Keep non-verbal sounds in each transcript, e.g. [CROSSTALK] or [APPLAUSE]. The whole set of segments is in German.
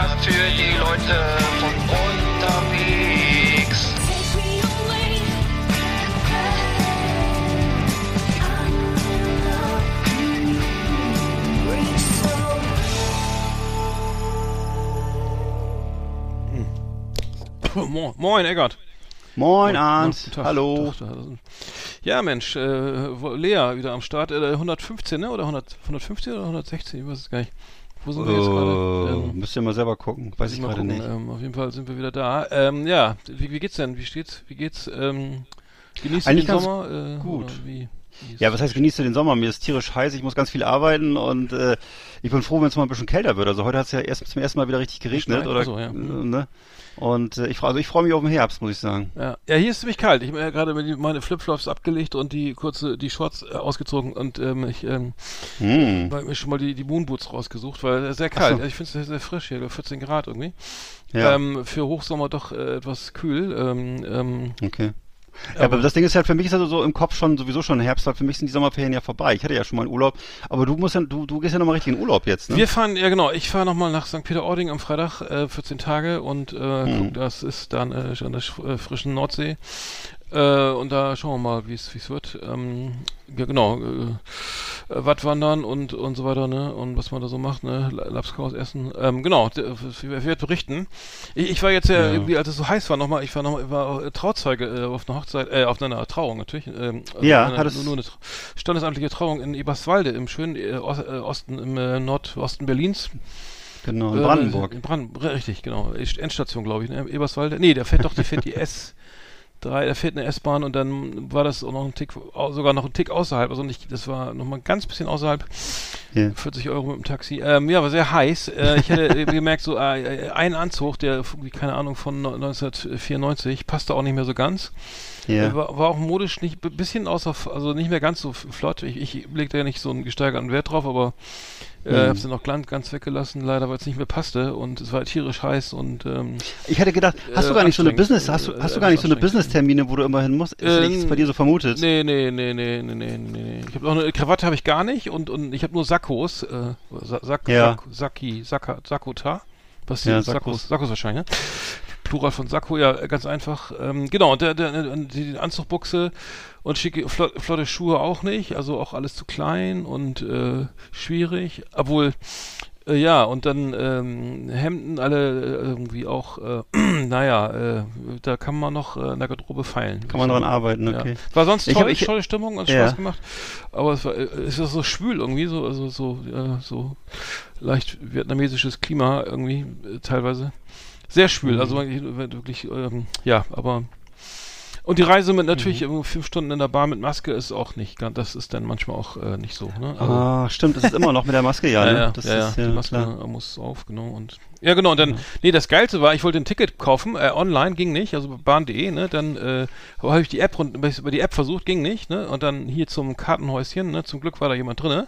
Podcast für die Leute von unterwegs. Moin, moin Eggert. Moin, Guten Arndt. Tag, Hallo. Tag, Tag. Ja, Mensch, äh, Lea wieder am Start. Äh, 115, ne? Oder 100, 115 oder 116? Ich weiß es gar nicht. Wo sind wir jetzt gerade? Äh, Ähm, müsst ihr mal selber gucken. Weiß ich gerade nicht. Ähm, auf jeden Fall sind wir wieder da. Ähm, ja, wie, wie geht's denn? Wie steht's? Wie geht's? Ähm, genießt ihr Eigentlich den Sommer? Äh, gut. Wie, Ja, was heißt, genießt du den Sommer? Mir ist tierisch heiß, ich muss ganz viel arbeiten und äh, ich bin froh, wenn es mal ein bisschen kälter wird. Also heute hat es ja erst zum ersten Mal wieder richtig geregnet. Oder, ach so, ja. äh, Mhm. ne? Und äh, ich, also ich freue mich auf den Herbst, muss ich sagen. Ja. ja, hier ist ziemlich kalt. Ich habe ja gerade meine Flipflops abgelegt und die kurze, die Shorts äh, ausgezogen und ähm, ich ähm, Hm. habe mir schon mal die, die Moonboots rausgesucht, weil es sehr kalt. so. Also ich finde es sehr, sehr frisch hier, 14 Grad irgendwie. Ja, Ähm, für Hochsommer doch äh, etwas kühl. Ähm, ähm, okay. Ja, aber das Ding ist halt, für mich ist also so im Kopf schon sowieso schon Herbst, weil für mich sind die Sommerferien ja vorbei. Ich hatte ja schon mal einen Urlaub, aber du musst ja, du, du gehst ja nochmal richtig in Urlaub jetzt, ne? Wir fahren, ja genau, ich fahre nochmal nach St. Peter-Ording am Freitag, äh, 14 Tage und äh, Hm. guck, das ist dann äh, an der äh, frischen Nordsee. Äh, und da schauen wir mal, wie es wie es wird. Ähm, ja, genau, äh, äh, Wattwandern und und so weiter, ne? Und was man da so macht, ne? La- Lapskaus essen. Ähm, genau, d- ich werde berichten. Ich, ich war jetzt ja, Ja. irgendwie, als es so heiß war, nochmal, ich war nochmal, war äh, Trauzeuge äh, auf einer Hochzeit, äh, auf einer Trauung natürlich. Ähm, Ja, eine, hattest- nur, nur eine Tra- standesamtliche Trauung in Eberswalde im schönen äh, Ost, äh, Osten, im äh, Nordosten Berlins. Genau, in Äh, Brandenburg. In Brandenburg, richtig, genau. Endstation, glaube ich, ne? Eberswalde. Nee, der fährt doch, der fährt die S. 3, da fährt eine S-Bahn und dann war das auch noch ein Tick, sogar noch ein Tick außerhalb, also nicht, das war noch mal ein ganz bisschen außerhalb, Ja. 40 Euro mit dem Taxi. Ähm, ja, war sehr heiß. Äh, ich hätte [LAUGHS] gemerkt, so äh, äh, ein Anzug, der, keine Ahnung, von no- 1994, passte auch nicht mehr so ganz. Ja. Äh, War, war auch modisch nicht, bisschen außer, also nicht mehr ganz so flott. Ich, ich legte ja nicht so einen gesteigerten Wert drauf, aber äh, Mhm. hab's dann auch ganz, ganz weggelassen, leider, weil es nicht mehr passte und es war tierisch heiß und ähm, Ich hätte gedacht, hast du Äh, gar nicht so eine. Business, hast du, Äh, hast du gar nicht so eine. Business-Termine, wo du immer hin musst? Ist das Ähm, nicht bei dir so vermutet? Nee, nee, nee, nee, nee, nee, nee. Ich habe auch eine Krawatte habe ich gar nicht und und ich habe nur Sakkos, äh, Sa Sack, Ja. Sack, Saki, Sakka, Sakota. Was Ja. Sakkos, Sakkos wahrscheinlich, ne? Plural von Sakko, ja, ganz einfach. Ähm, genau, und der, der, die Anzugbuchse und schicke, flott, flotte Schuhe auch nicht, also auch alles zu klein und äh, schwierig, obwohl äh, ja, und dann ähm, Hemden alle äh, irgendwie auch, äh, [CLEARS THROAT] naja, äh, da kann man noch äh, in der Garderobe feilen. Kann man dran arbeiten, okay. Ja. War sonst Ich toll, hab- ich- tolle Stimmung und Ja. Spaß gemacht. Aber es war, es ist so schwül irgendwie, so, also so, so leicht vietnamesisches Klima irgendwie äh, teilweise. Sehr schwül, Mhm. also wirklich, wirklich ähm, ja, aber und die Reise mit natürlich Mhm. fünf Stunden in der Bar mit Maske ist auch nicht ganz, das ist dann manchmal auch äh, nicht so, ne? Also- Ah, stimmt, das ist immer noch mit der Maske, ja, [LAUGHS] ja, ne? ja, das ja, ist ja, die Maske klar. muss auf, genau. Und ja, genau. Und dann, nee, das Geilste war, ich wollte ein Ticket kaufen, äh, online ging nicht, also bahn.de, ne? Dann äh, habe ich die App über die App versucht, ging nicht, ne? Und dann hier zum Kartenhäuschen, ne? Zum Glück war da jemand drinne.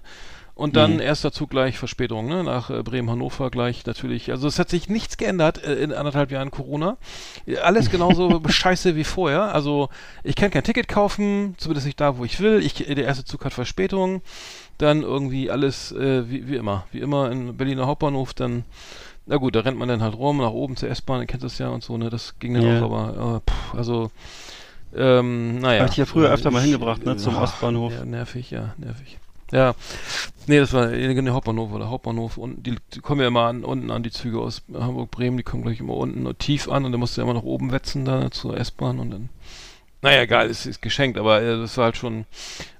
Und dann Mhm. erster Zug gleich Verspätung, ne? Nach äh, Bremen, Hannover gleich natürlich. Also es hat sich nichts geändert äh, in anderthalb Jahren Corona. Äh, Alles genauso [LAUGHS] scheiße wie vorher. Also ich kann kein Ticket kaufen, zumindest nicht da, wo ich will. Ich, äh, der erste Zug hat Verspätung. Dann irgendwie alles äh, wie, wie immer. Wie immer in Berliner Hauptbahnhof, dann na gut, da rennt man dann halt rum, nach oben zur S-Bahn, ihr kennt das ja und so, ne? Das ging dann Ja. auch, aber äh, pff, also ähm, naja. Hab ich ja früher öfter mal hingebracht, ne, zum ah, Ostbahnhof. Ja, nervig, ja, nervig. Ja, nee, das war der Hauptbahnhof oder Hauptbahnhof und die, die kommen ja immer an, unten an die Züge aus Hamburg, Bremen, die kommen gleich immer unten tief an und dann musst du ja immer nach oben wetzen da zur S-Bahn und dann Naja, egal, es ist geschenkt, aber äh, das war halt schon,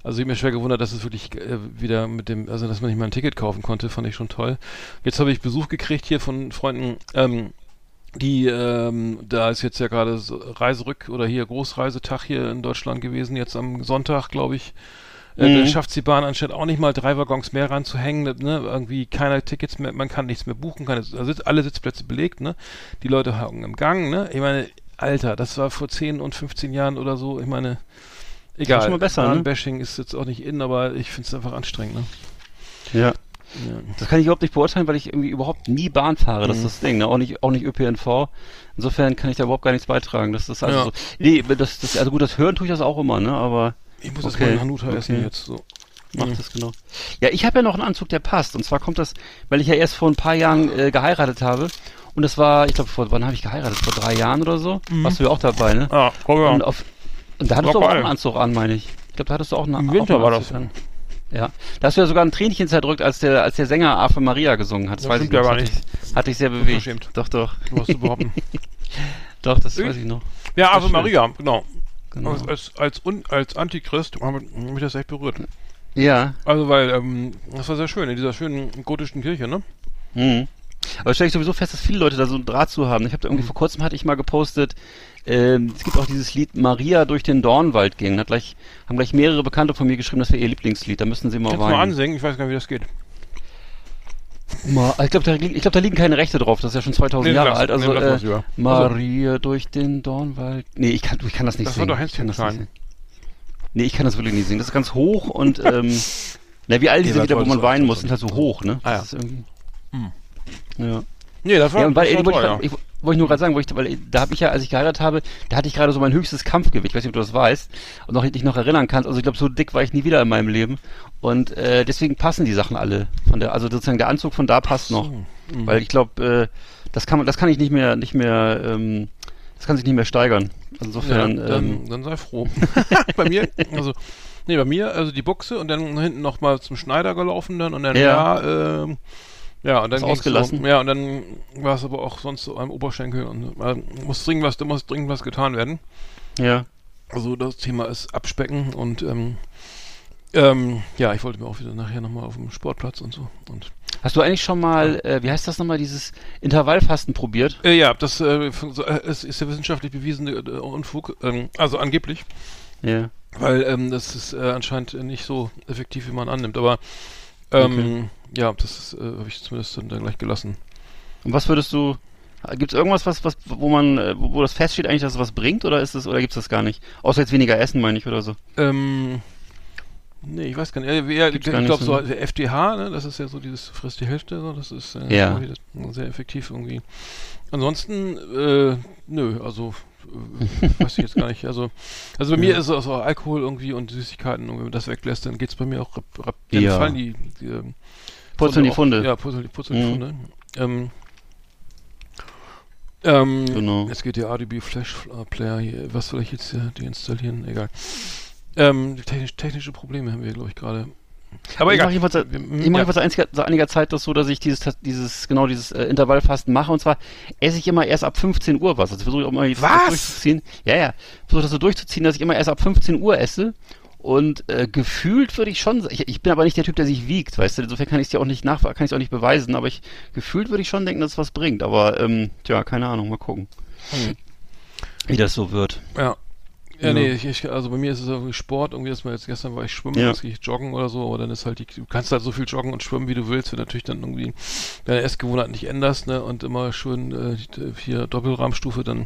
also ich mir schwer gewundert, dass es wirklich äh, wieder mit dem, also dass man nicht mal ein Ticket kaufen konnte, fand ich schon toll. Jetzt habe ich Besuch gekriegt hier von Freunden, ähm, die, ähm, da ist jetzt ja gerade Reiserück oder hier Großreisetag hier in Deutschland gewesen, jetzt am Sonntag, glaube ich. Äh, Mhm. Da schafft die Bahn anstatt auch nicht mal drei Waggons mehr ranzuhängen, ne? irgendwie keine Tickets mehr, man kann nichts mehr buchen, keine, also alle Sitzplätze belegt, ne? Die Leute hocken im Gang, ne? Ich meine, Alter, das war vor 10 und 15 Jahren oder so, ich meine, egal. schon mal besser, ne? Bahnbashing ist jetzt auch nicht in, aber ich finde es einfach anstrengend, ne? Ja. Ja. Das kann ich überhaupt nicht beurteilen, weil ich irgendwie überhaupt nie Bahn fahre. Das Mhm. ist das Ding, ne? Auch nicht, auch nicht ÖPNV. Insofern kann ich da überhaupt gar nichts beitragen. Das ist also Ja. so. Nee, das, das, also gut, das Hören tue ich das auch immer, ne? Aber Ich muss jetzt Okay, mal einen Hanuta essen okay. jetzt, so. macht Mhm. das genau. Ja, ich habe ja noch einen Anzug, der passt. Und zwar kommt das, weil ich ja erst vor ein paar Jahren äh, geheiratet habe. Und das war, ich glaube, vor wann habe ich geheiratet? Vor drei Jahren oder so? Warst du ja auch dabei, ne? Ah, komm Und, auf, und da hattest du auch einen Anzug an, meine ich. Ich glaube, da hattest du auch einen Im Winter einen war Anzug das. An. Ja. Da hast du ja sogar ein Tränchen zerdrückt, als der, als der Sänger Ave Maria gesungen hat. Das Das weiß ich ja noch. gar Das hat dich- Hat dich sehr bewegt. Doch, doch. Was zu behaupten. [LAUGHS] Doch, das Ich? weiß ich noch. Ja, Ave. Maria, genau. Genau. Als, als, als, Un- als Antichrist hat mich das echt berührt. Ja. Also, weil, ähm, das war sehr schön, in dieser schönen gotischen Kirche, ne? Mhm. Aber stelle ich sowieso fest, dass viele Leute da so einen Draht zu haben. Ich habe da Mhm. irgendwie vor kurzem hatte ich mal gepostet, ähm, es gibt auch dieses Lied Maria durch den Dornwald ging. Hat gleich, haben gleich mehrere Bekannte von mir geschrieben, das wäre ihr Lieblingslied. Da müssen sie mal Kannst du mal weinen. ansingen? Ich weiß gar nicht, wie das geht. Ma ich glaube, da, liegen- ich glaub, da liegen keine Rechte drauf. Das ist ja schon 2000 Nee, Jahre lass- alt. Also nee, äh, lieber. Maria durch den Dornwald. Nee, ich kann, ich kann das nicht Das war singen. doch Ich Hänschen kann das klein. nicht singen. Nee, ich kann das wirklich nicht singen. Das ist ganz hoch und ähm, [LAUGHS] na, wie all diese Lieder, wo man weinen so muss, sind halt so hoch, ne? Ah, ja. Das ist irgendwie. Hm. Ja. Nee, das war, Ja, weil, das war wollte ich, grad- ich, wollte ich nur gerade sagen, ich, weil da habe ich ja, als ich geheiratet habe, da hatte ich gerade so mein höchstes Kampfgewicht, ich weiß nicht, ob du das weißt, und noch dich noch erinnern kannst. Also ich glaube, so dick war ich nie wieder in meinem Leben. Und äh, deswegen passen die Sachen alle von der, also sozusagen der Anzug von da passt noch. Mhm. Weil ich glaube, äh, das kann man, das kann ich nicht mehr, nicht mehr, ähm, das kann sich nicht mehr steigern. Also Ja, insofern, dann, ähm, dann sei froh. [LAUGHS] bei mir, also, nee, bei mir, also die Buchse und dann hinten nochmal zum Schneider gelaufen dann und dann, Ja. ja, ähm, ja, und dann ausgelassen? So, ja, und dann war es aber auch sonst so am Oberschenkel und äh, muss dringend was, da muss dringend was getan werden. ja. Also das Thema ist Abspecken und ähm, ähm, ja, ich wollte mir auch wieder nachher nochmal auf dem Sportplatz und so. Und Hast du eigentlich schon mal, äh, wie heißt das nochmal, dieses Intervallfasten probiert? äh, ja, das äh, so, äh, es ist ja wissenschaftlich bewiesene äh, Unfug, ähm, also angeblich, Ja. weil ähm, das ist äh, anscheinend nicht so effektiv, wie man annimmt. Aber ähm, ja, das äh, habe ich zumindest dann da gleich gelassen. Und was würdest du, gibt es irgendwas, was, was, wo man, äh, wo wo das feststeht eigentlich, dass es was bringt, oder ist es, oder gibt es das gar nicht? Außer jetzt weniger essen, meine ich, oder so. Ähm, nee, ich weiß gar nicht. Wer- Gibt's ich glaube, so, so der FDH, ne, das ist ja so dieses frisst die Hälfte, so, das ist äh, Ja. sehr effektiv irgendwie. Ansonsten, äh, nö, also weiß ich jetzt gar nicht. Also, also bei mir Ja. ist es auch Alkohol irgendwie und Süßigkeiten und wenn man das weglässt, dann geht's bei mir auch rap, Ja. fallen die, die ähm, Purzeln die auch- Funde. Ja, purzeln, die- purzeln die Mhm. Funde. Ähm, ähm, Genau. Jetzt geht der RDB Flash äh, Player hier. Was soll ich jetzt hier deinstallieren? Egal. Ähm, technisch, technische Probleme haben wir, glaube ich, gerade. Aber ich egal. mache jedenfalls, seit- Wir- ich ja. mache jedenfalls einiger, seit einiger Zeit das so, dass ich dieses, dieses, genau dieses äh, Intervallfasten mache. Und zwar esse ich immer erst ab 15 Uhr was. Also versuche ich auch mal jetzt Was? durchzuziehen. Ja, ja. Versuche das so durchzuziehen, dass ich immer erst ab 15 Uhr esse. Und äh, gefühlt würde ich schon, ich, ich bin aber nicht der Typ, der sich wiegt, weißt du, insofern kann ich es dir auch nicht nach, kann ich es auch nicht beweisen, aber ich gefühlt würde ich schon denken, dass es was bringt. Aber ähm, tja, keine Ahnung, mal gucken, Hm. wie das so wird. Ja. Ja, Ja. nee, ich, ich, also bei mir ist es irgendwie Sport, irgendwie ist mal jetzt gestern war ich schwimmen, Ja. jetzt gehe ich joggen oder so, aber dann ist halt die, du kannst halt so viel joggen und schwimmen, wie du willst, wenn du natürlich dann irgendwie deine Essgewohnheiten nicht änderst, ne, und immer schön äh, hier Doppelrahmstufe, dann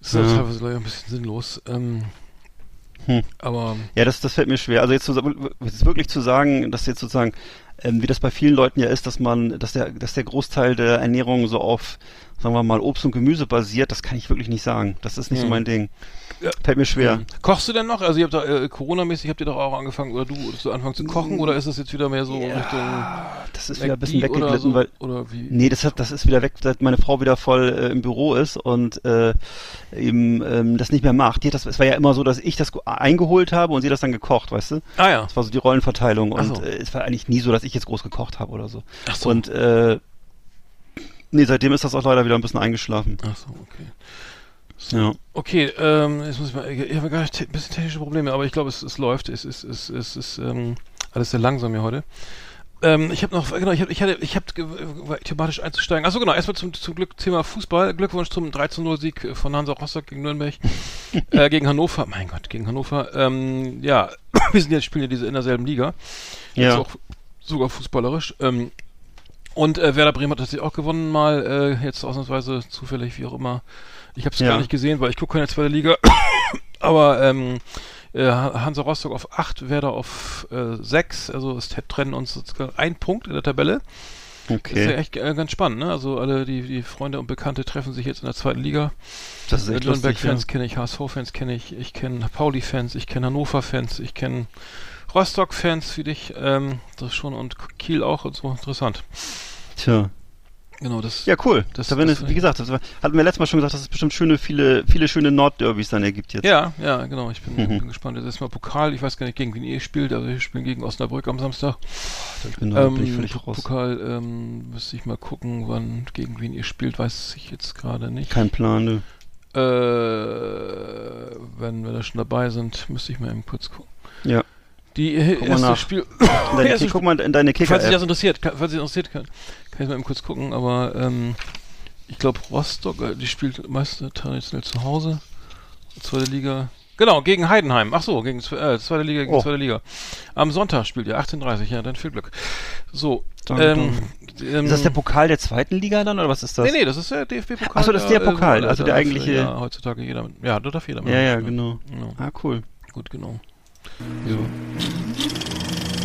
ist das Ja. teilweise gleich ein bisschen sinnlos. Ähm, Hm. aber Ja, das, das fällt mir schwer. Also jetzt, jetzt wirklich zu sagen, dass jetzt sozusagen, ähm, wie das bei vielen Leuten ja ist, dass man, dass der, dass der Großteil der Ernährung so auf, sagen wir mal, Obst und Gemüse basiert, das kann ich wirklich nicht sagen. Das ist nicht so Hm. mein Ding. Ja. Fällt mir schwer. Ähm, Kochst du denn noch? Also ihr habt da äh, Corona-mäßig habt ihr doch auch angefangen oder du zu anfangen zu kochen oder ist das jetzt wieder mehr so Ja, Richtung Das ist wieder ein bisschen weggeglitten, so, weil oder wie? Nee, das hat, das ist wieder weg, seit meine Frau wieder voll äh, im Büro ist und äh, eben ähm, das nicht mehr macht. Die hat das, es war ja immer so, dass ich das ge- eingeholt habe und sie das dann gekocht, weißt du? Ah ja. Das war so die Rollenverteilung Ach und so. äh, es war eigentlich nie so, dass ich jetzt groß gekocht habe oder so. Ach so. Und äh, nee, seitdem ist das auch leider wieder ein bisschen eingeschlafen. Ach so, okay. Ja. Okay, ähm, jetzt muss ich mal, ich habe gar nicht ein bisschen technische Probleme, aber ich glaube, es, es läuft. Es ist, es, es ist ähm, alles sehr langsam hier heute. Ähm, ich habe noch, genau, ich habe, ich hatte, ich habe thematisch einzusteigen. Achso, genau, erstmal zum, zum Glück Thema Fußball. Glückwunsch zum 13-0-Sieg von Hansa Rostock gegen Nürnberg, [LAUGHS] äh, gegen Hannover. Mein Gott, gegen Hannover. Ähm, ja, [COUGHS] wir sind jetzt, spielen ja diese in derselben Liga. Ja. auch sogar fußballerisch. Ähm, und äh, Werder Bremen hat tatsächlich auch gewonnen, mal äh, jetzt ausnahmsweise zufällig, wie auch immer. Ich habe es Ja. gar nicht gesehen, weil ich gucke keine zweite Liga. [COUGHS] Aber ähm, äh, Hansa Rostock auf 8, Werder auf äh, 6. Also es trennen uns sozusagen ein Punkt in der Tabelle. Das ist ja Okay. echt äh, ganz spannend, ne? Also alle die, die Freunde und Bekannte treffen sich jetzt in der zweiten Liga. Das ist echt. Ja. Nürnberg-Fans kenne ich, HSV-Fans kenne ich, ich kenne Pauli-Fans, ich kenne Hannover-Fans, ich kenne Rostock-Fans wie dich, ähm, das schon und Kiel auch und so interessant. Tja. Genau, das. Ja, cool. Das- da das- es, wie gesagt, das war, hatten wir letztes Mal schon gesagt, dass es bestimmt schöne, viele, viele schöne Nordderbys dann ergibt jetzt. Ja, ja, genau. Ich bin, Mhm. bin gespannt. Jetzt ist mal Pokal. Ich weiß gar nicht, gegen wen ihr spielt. Also wir spielen gegen Osnabrück am Samstag. Ich bin, da bin ich Ähm, völlig Po- raus. Pokal ähm, müsste ich mal gucken, wann gegen wen ihr spielt. Weiß ich jetzt gerade nicht. Kein Plan, ne? Äh, wenn wir da schon dabei sind, müsste ich mal eben kurz gucken. Ja. Die äh, mal erste nach. Spiel. In [COUGHS] deine, erste guck mal in deine Falls sich das interessiert, kann, falls sich das interessiert, kann, kann ich mal eben kurz gucken, aber ähm, ich glaube Rostock, äh, die spielt meist traditionell zu Hause. Zweite Liga. Genau, gegen Heidenheim. Ach so, gegen äh, zweite Liga gegen Oh. zweite Liga. Am Sonntag spielt ihr 18:30, ja, dann viel Glück. So, ähm, ähm, Ist das der Pokal der zweiten Liga dann, oder was ist das? Nee, nee, das ist der DFB-Pokal. Ach so, das ist der Pokal, äh, also der darf, eigentliche- Ja, heutzutage jeder. mit- Ja, da darf jeder. Ja, ja, mitmachen, genau. Genau. Ah, cool. Gut, genau.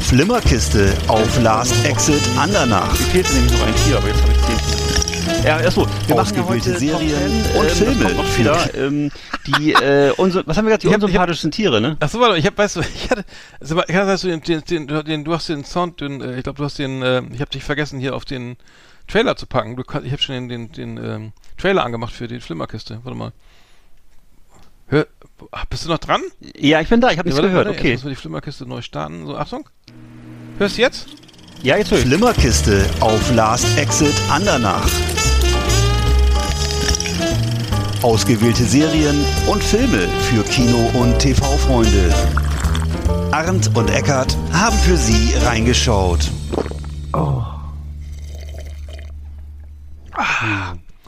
Flimmerkiste auf Last Exit Andernach. Mir fehlt nämlich noch ein Tier, aber jetzt habe ich zehn. Ja, achso, wir machen ja heute Serien Top 10, und ähm, Filme. Noch wieder. ähm, die, äh, unso was haben wir gesagt? Die Ich hab- ich hab- unsympathischen Tiere, ne? Ach so, warte, ich hab, weißt du, [LAUGHS] ich hatte, also, ich hatte, hast du den, den, den, den, du hast den Sound, den, äh, ich glaube, du hast den, äh, ich habe dich vergessen, hier auf den Trailer zu packen. Du, ich habe schon den, den, den ähm, Trailer angemacht für die Flimmerkiste. Warte mal. Hör, ah, bist du noch dran? Ja, ich bin da, ich habe nichts gehört, warte, okay. Jetzt müssen wir die Flimmerkiste neu starten. So, Achtung. Hörst du jetzt? Ja, jetzt höre ich. Flimmerkiste auf Last Exit Andernach. Ausgewählte Serien und Filme für Kino- und TV-Freunde. Arndt und Eckart haben für Sie reingeschaut.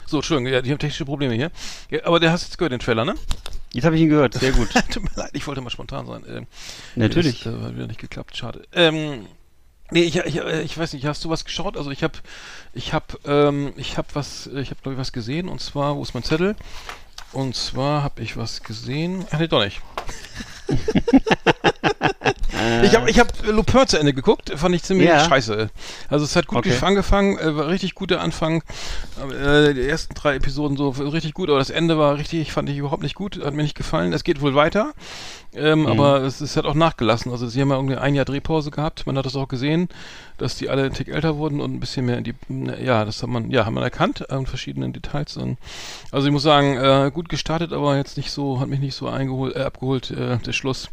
So, Entschuldigung, ja, die haben technische Probleme hier. Ja, aber der hast jetzt gehört, den Trailer, ne? Jetzt habe ich ihn gehört, sehr gut. [LAUGHS] Tut mir leid, ich wollte mal spontan sein. Ähm, Natürlich. Das äh, hat wieder nicht geklappt, schade. Ähm, nee, ich, ich, äh, ich weiß nicht, hast du was geschaut? Also ich habe, ich habe, ähm, ich habe was, ich habe glaube ich was gesehen und zwar, wo ist mein Zettel? Und zwar habe ich was gesehen. Ach nee, doch nicht. [LAUGHS] [LAUGHS] ich habe ich hab Lupin zu Ende geguckt, fand ich ziemlich Ja. scheiße. Also es hat gut Okay. gef- angefangen, äh, war richtig guter Anfang. Äh, die ersten drei Episoden so richtig gut, aber das Ende war richtig, fand ich überhaupt nicht gut, hat mir nicht gefallen. Es geht wohl weiter. Ähm, Aber es, es hat auch nachgelassen. Also sie haben ja irgendwie ein Jahr Drehpause gehabt. Man hat das auch gesehen, dass die alle ein Tick älter wurden und ein bisschen mehr in die, ja, das hat man, ja, hat man erkannt an verschiedenen Details. Und, also ich muss sagen, äh, gut gestartet, aber jetzt nicht so, hat mich nicht so eingeholt, äh, abgeholt, äh, der Schluss,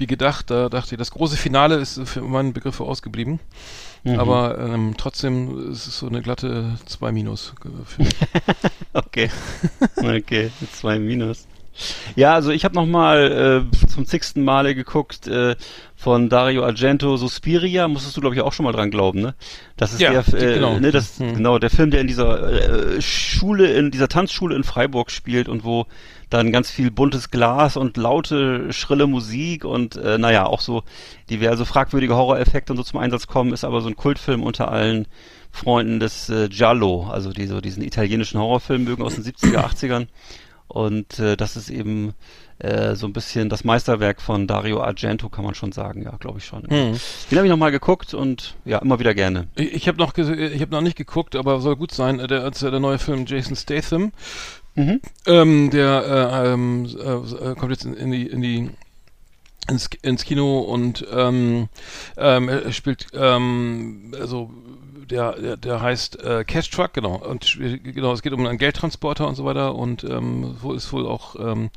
wie gedacht. Da dachte ich, das große Finale ist für meinen Begriffe ausgeblieben. Mhm. Aber ähm, trotzdem ist es so eine glatte 2 Minus für mich. [LAUGHS] Okay. Okay, zwei Minus. Ja, also ich habe nochmal äh, zum zigsten Male geguckt äh, von Dario Argento Suspiria, musstest du glaube ich auch schon mal dran glauben, ne? Das ist Ja, der äh, genau. ne, das Hm. genau der Film, der in dieser äh, Schule in dieser Tanzschule in Freiburg spielt und wo dann ganz viel buntes Glas und laute schrille Musik und äh, naja, auch so diverse fragwürdige Horroreffekte und so zum Einsatz kommen, ist aber so ein Kultfilm unter allen Freunden des äh, Giallo, also die so diesen italienischen Horrorfilm mögen aus den 70er, 80ern. [CLEARS THROAT] Und äh, das ist eben äh, so ein bisschen das Meisterwerk von Dario Argento, kann man schon sagen, ja, glaube ich schon. Hm. Den habe ich nochmal geguckt und ja, immer wieder gerne. Ich, ich habe noch, ich habe noch nicht geguckt, aber soll gut sein. äh, Der, als der neue Film Jason Statham, Mhm. ähm, der äh, ähm, äh, äh, kommt jetzt in, in die in die ins, ins Kino und ähm, ähm, spielt ähm, also der, der, der heißt äh, Cash Truck, genau. Und spiel- genau, es geht um einen Geldtransporter und so weiter und ähm, ist wohl auch ähm,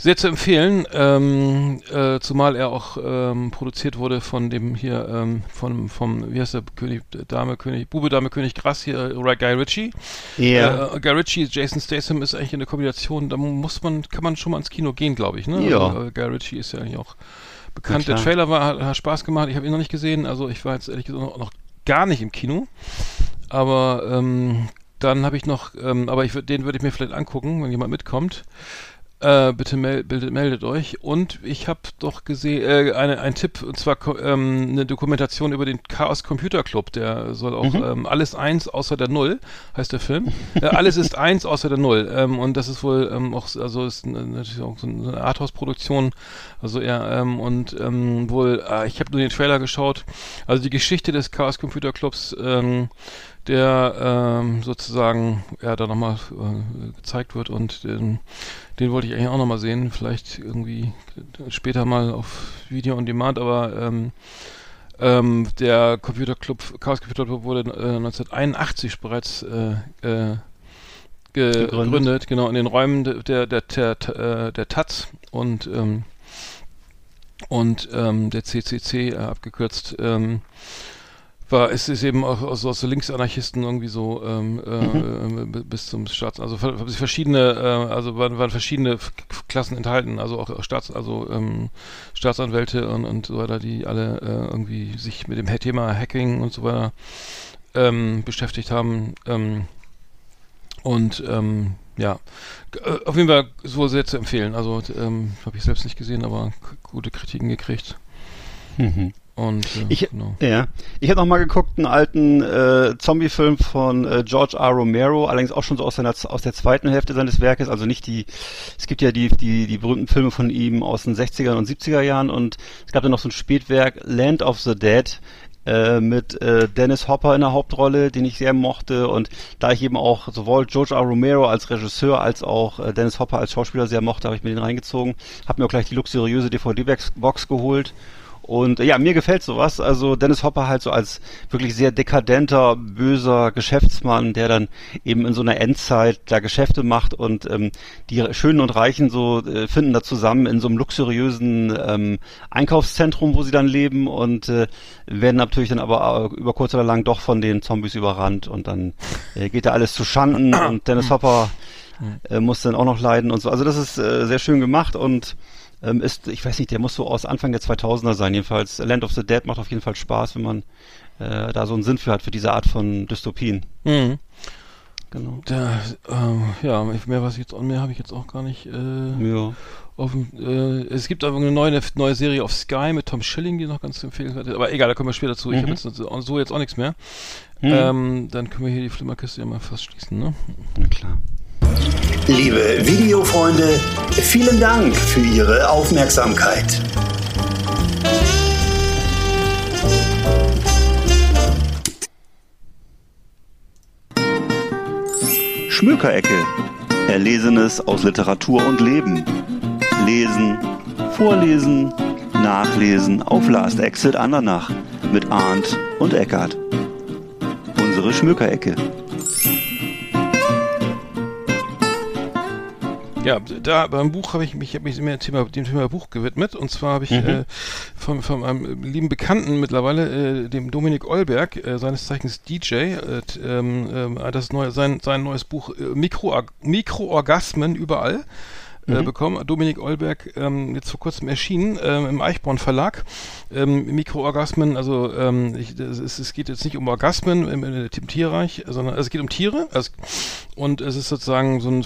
Sehr zu empfehlen, ähm, äh, zumal er auch ähm, produziert wurde von dem hier, ähm, von, vom, wie heißt der, König, Dame, König, Bube, Dame, König Gras hier, äh, Guy Ritchie. Ja. Äh, Guy Ritchie, Jason Statham ist eigentlich eine Kombination, da muss man, kann man schon mal ins Kino gehen, glaube ich, ne? Ja. Also, äh, Guy Ritchie ist ja eigentlich auch bekannt. Der. Trailer war, hat, hat Spaß gemacht, ich habe ihn noch nicht gesehen, also ich war jetzt ehrlich gesagt noch, noch gar nicht im Kino. Aber ähm, dann habe ich noch, ähm, aber ich den würde ich mir vielleicht angucken, wenn jemand mitkommt. Äh, bitte mel bildet, meldet euch. Und ich habe doch gesehen, äh, eine, ein Tipp, und zwar ähm, eine Dokumentation über den Chaos Computer Club. Der soll auch ähm, alles eins außer der Null, heißt der Film. äh, alles ist eins außer der Null. Ähm, und das ist wohl ähm, auch, also ist natürlich auch so eine Arthouse-Produktion. Also eher, ähm, und ähm, wohl, äh, ich habe nur den Trailer geschaut. Also die Geschichte des Chaos Computer Clubs, ähm, der ähm, sozusagen ja da nochmal äh, gezeigt wird und den, den wollte ich eigentlich auch nochmal sehen, vielleicht irgendwie später mal auf Video on Demand, aber ähm, ähm, der Computer Club, Chaos Computer Club wurde äh, 1981 bereits äh, äh, ge Gegründet. gegründet. genau, in den Räumen der, der, der, der, äh, der Taz und ähm, und ähm, der CCC äh, abgekürzt ähm, war es ist eben auch aus, aus so Linksanarchisten irgendwie so ähm, äh, Mhm. äh, bis zum Staats also ver- verschiedene äh, also waren, waren verschiedene F- Klassen enthalten also auch Staats also ähm, Staatsanwälte und, und so weiter die alle äh, irgendwie sich mit dem Thema Hacking und so weiter ähm, beschäftigt haben ähm, und ähm, ja, äh, auf jeden Fall so sehr zu empfehlen. Also ähm, habe ich selbst nicht gesehen, aber gute Kritiken gekriegt. Mhm. Und äh, Ich, genau. ja, ich habe noch mal geguckt, einen alten äh, Zombie-Film von äh, George R. Romero, allerdings auch schon so aus, seiner, aus der zweiten Hälfte seines Werkes, also nicht die, es gibt ja die, die, die berühmten Filme von ihm aus den 60er und 70er Jahren und es gab dann noch so ein Spätwerk, Land of the Dead, äh, mit äh, Dennis Hopper in der Hauptrolle, den ich sehr mochte und da ich eben auch sowohl George R. Romero als Regisseur als auch äh, Dennis Hopper als Schauspieler sehr mochte, habe ich mir den reingezogen, habe mir auch gleich die luxuriöse DVD-Box geholt und äh, ja, mir gefällt sowas. Also Dennis Hopper halt so als wirklich sehr dekadenter, böser Geschäftsmann, der dann eben in so einer Endzeit da Geschäfte macht und ähm, die Schönen und Reichen so äh, finden da zusammen in so einem luxuriösen ähm, Einkaufszentrum, wo sie dann leben und äh, werden natürlich dann aber äh, über kurz oder lang doch von den Zombies überrannt und dann äh, geht da alles zu Schanden und Dennis [CLEARS THROAT] Hopper äh, muss dann auch noch leiden und so. Also das ist äh, sehr schön gemacht und ähm, ist, ich weiß nicht, der muss so aus Anfang der 2000er sein. Jedenfalls Land of the Dead macht auf jeden Fall Spaß, wenn man äh, da so einen Sinn für hat, für diese Art von Dystopien. Mhm. Genau. Der, ähm, ja, mehr was ich jetzt mehr habe ich jetzt auch gar nicht äh, Ja. auf äh, es gibt aber eine neue, eine neue Serie auf Sky mit Tom Schilling, die noch ganz empfehlenswert ist. Aber egal, da kommen wir später zu. Ich Mhm. habe jetzt so jetzt auch nichts mehr. Hm, Ähm, dann können wir hier die Flimmerkiste ja mal fast schließen, ne? na klar. Liebe Videofreunde, vielen Dank für Ihre Aufmerksamkeit. Schmökerecke. Erlesenes aus Literatur und Leben. Lesen, vorlesen, nachlesen auf Last Exit Andernach mit Arndt und Eckart. Unsere Schmökerecke. Ja, da beim Buch habe ich mich, hab mich mehr Thema, dem Thema Buch gewidmet. Und zwar habe ich Mhm. äh, von, von einem lieben Bekannten mittlerweile, äh, dem Dominik Olberg, äh, seines Zeichens DJ, äh, ähm, äh, das neue, sein, sein neues Buch äh, Mikro, Mikroorgasmen überall. Äh, bekommen. Dominik Olberg, ähm, jetzt vor kurzem erschienen, ähm, im Eichborn Verlag. Ähm, Mikroorgasmen, also ähm, ich, ist, es geht jetzt nicht um Orgasmen im, im Tierreich, sondern es geht um Tiere. Also, und es ist sozusagen so ein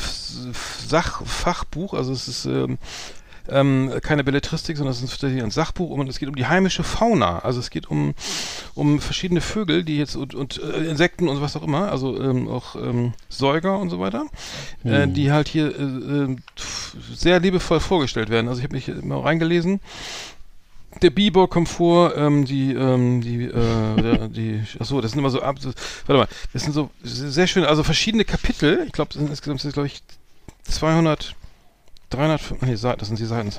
Sachfachbuch, also es ist ähm, keine Belletristik, sondern es ist tatsächlich ein Sachbuch und es geht um die heimische Fauna. Also es geht um, um verschiedene Vögel, die jetzt und, und äh, Insekten und was auch immer, also ähm, auch ähm, Säuger und so weiter, äh, die halt hier äh, äh, sehr liebevoll vorgestellt werden. Also ich habe mich immer reingelesen. Der Biber kommt vor, ähm, die, ähm, die, äh, die, achso, das sind immer so, ab, warte mal, das sind so sehr schön, also verschiedene Kapitel, ich glaube, das sind insgesamt, glaube ich, 200, 300, nee, Seiten, das sind die Seiten.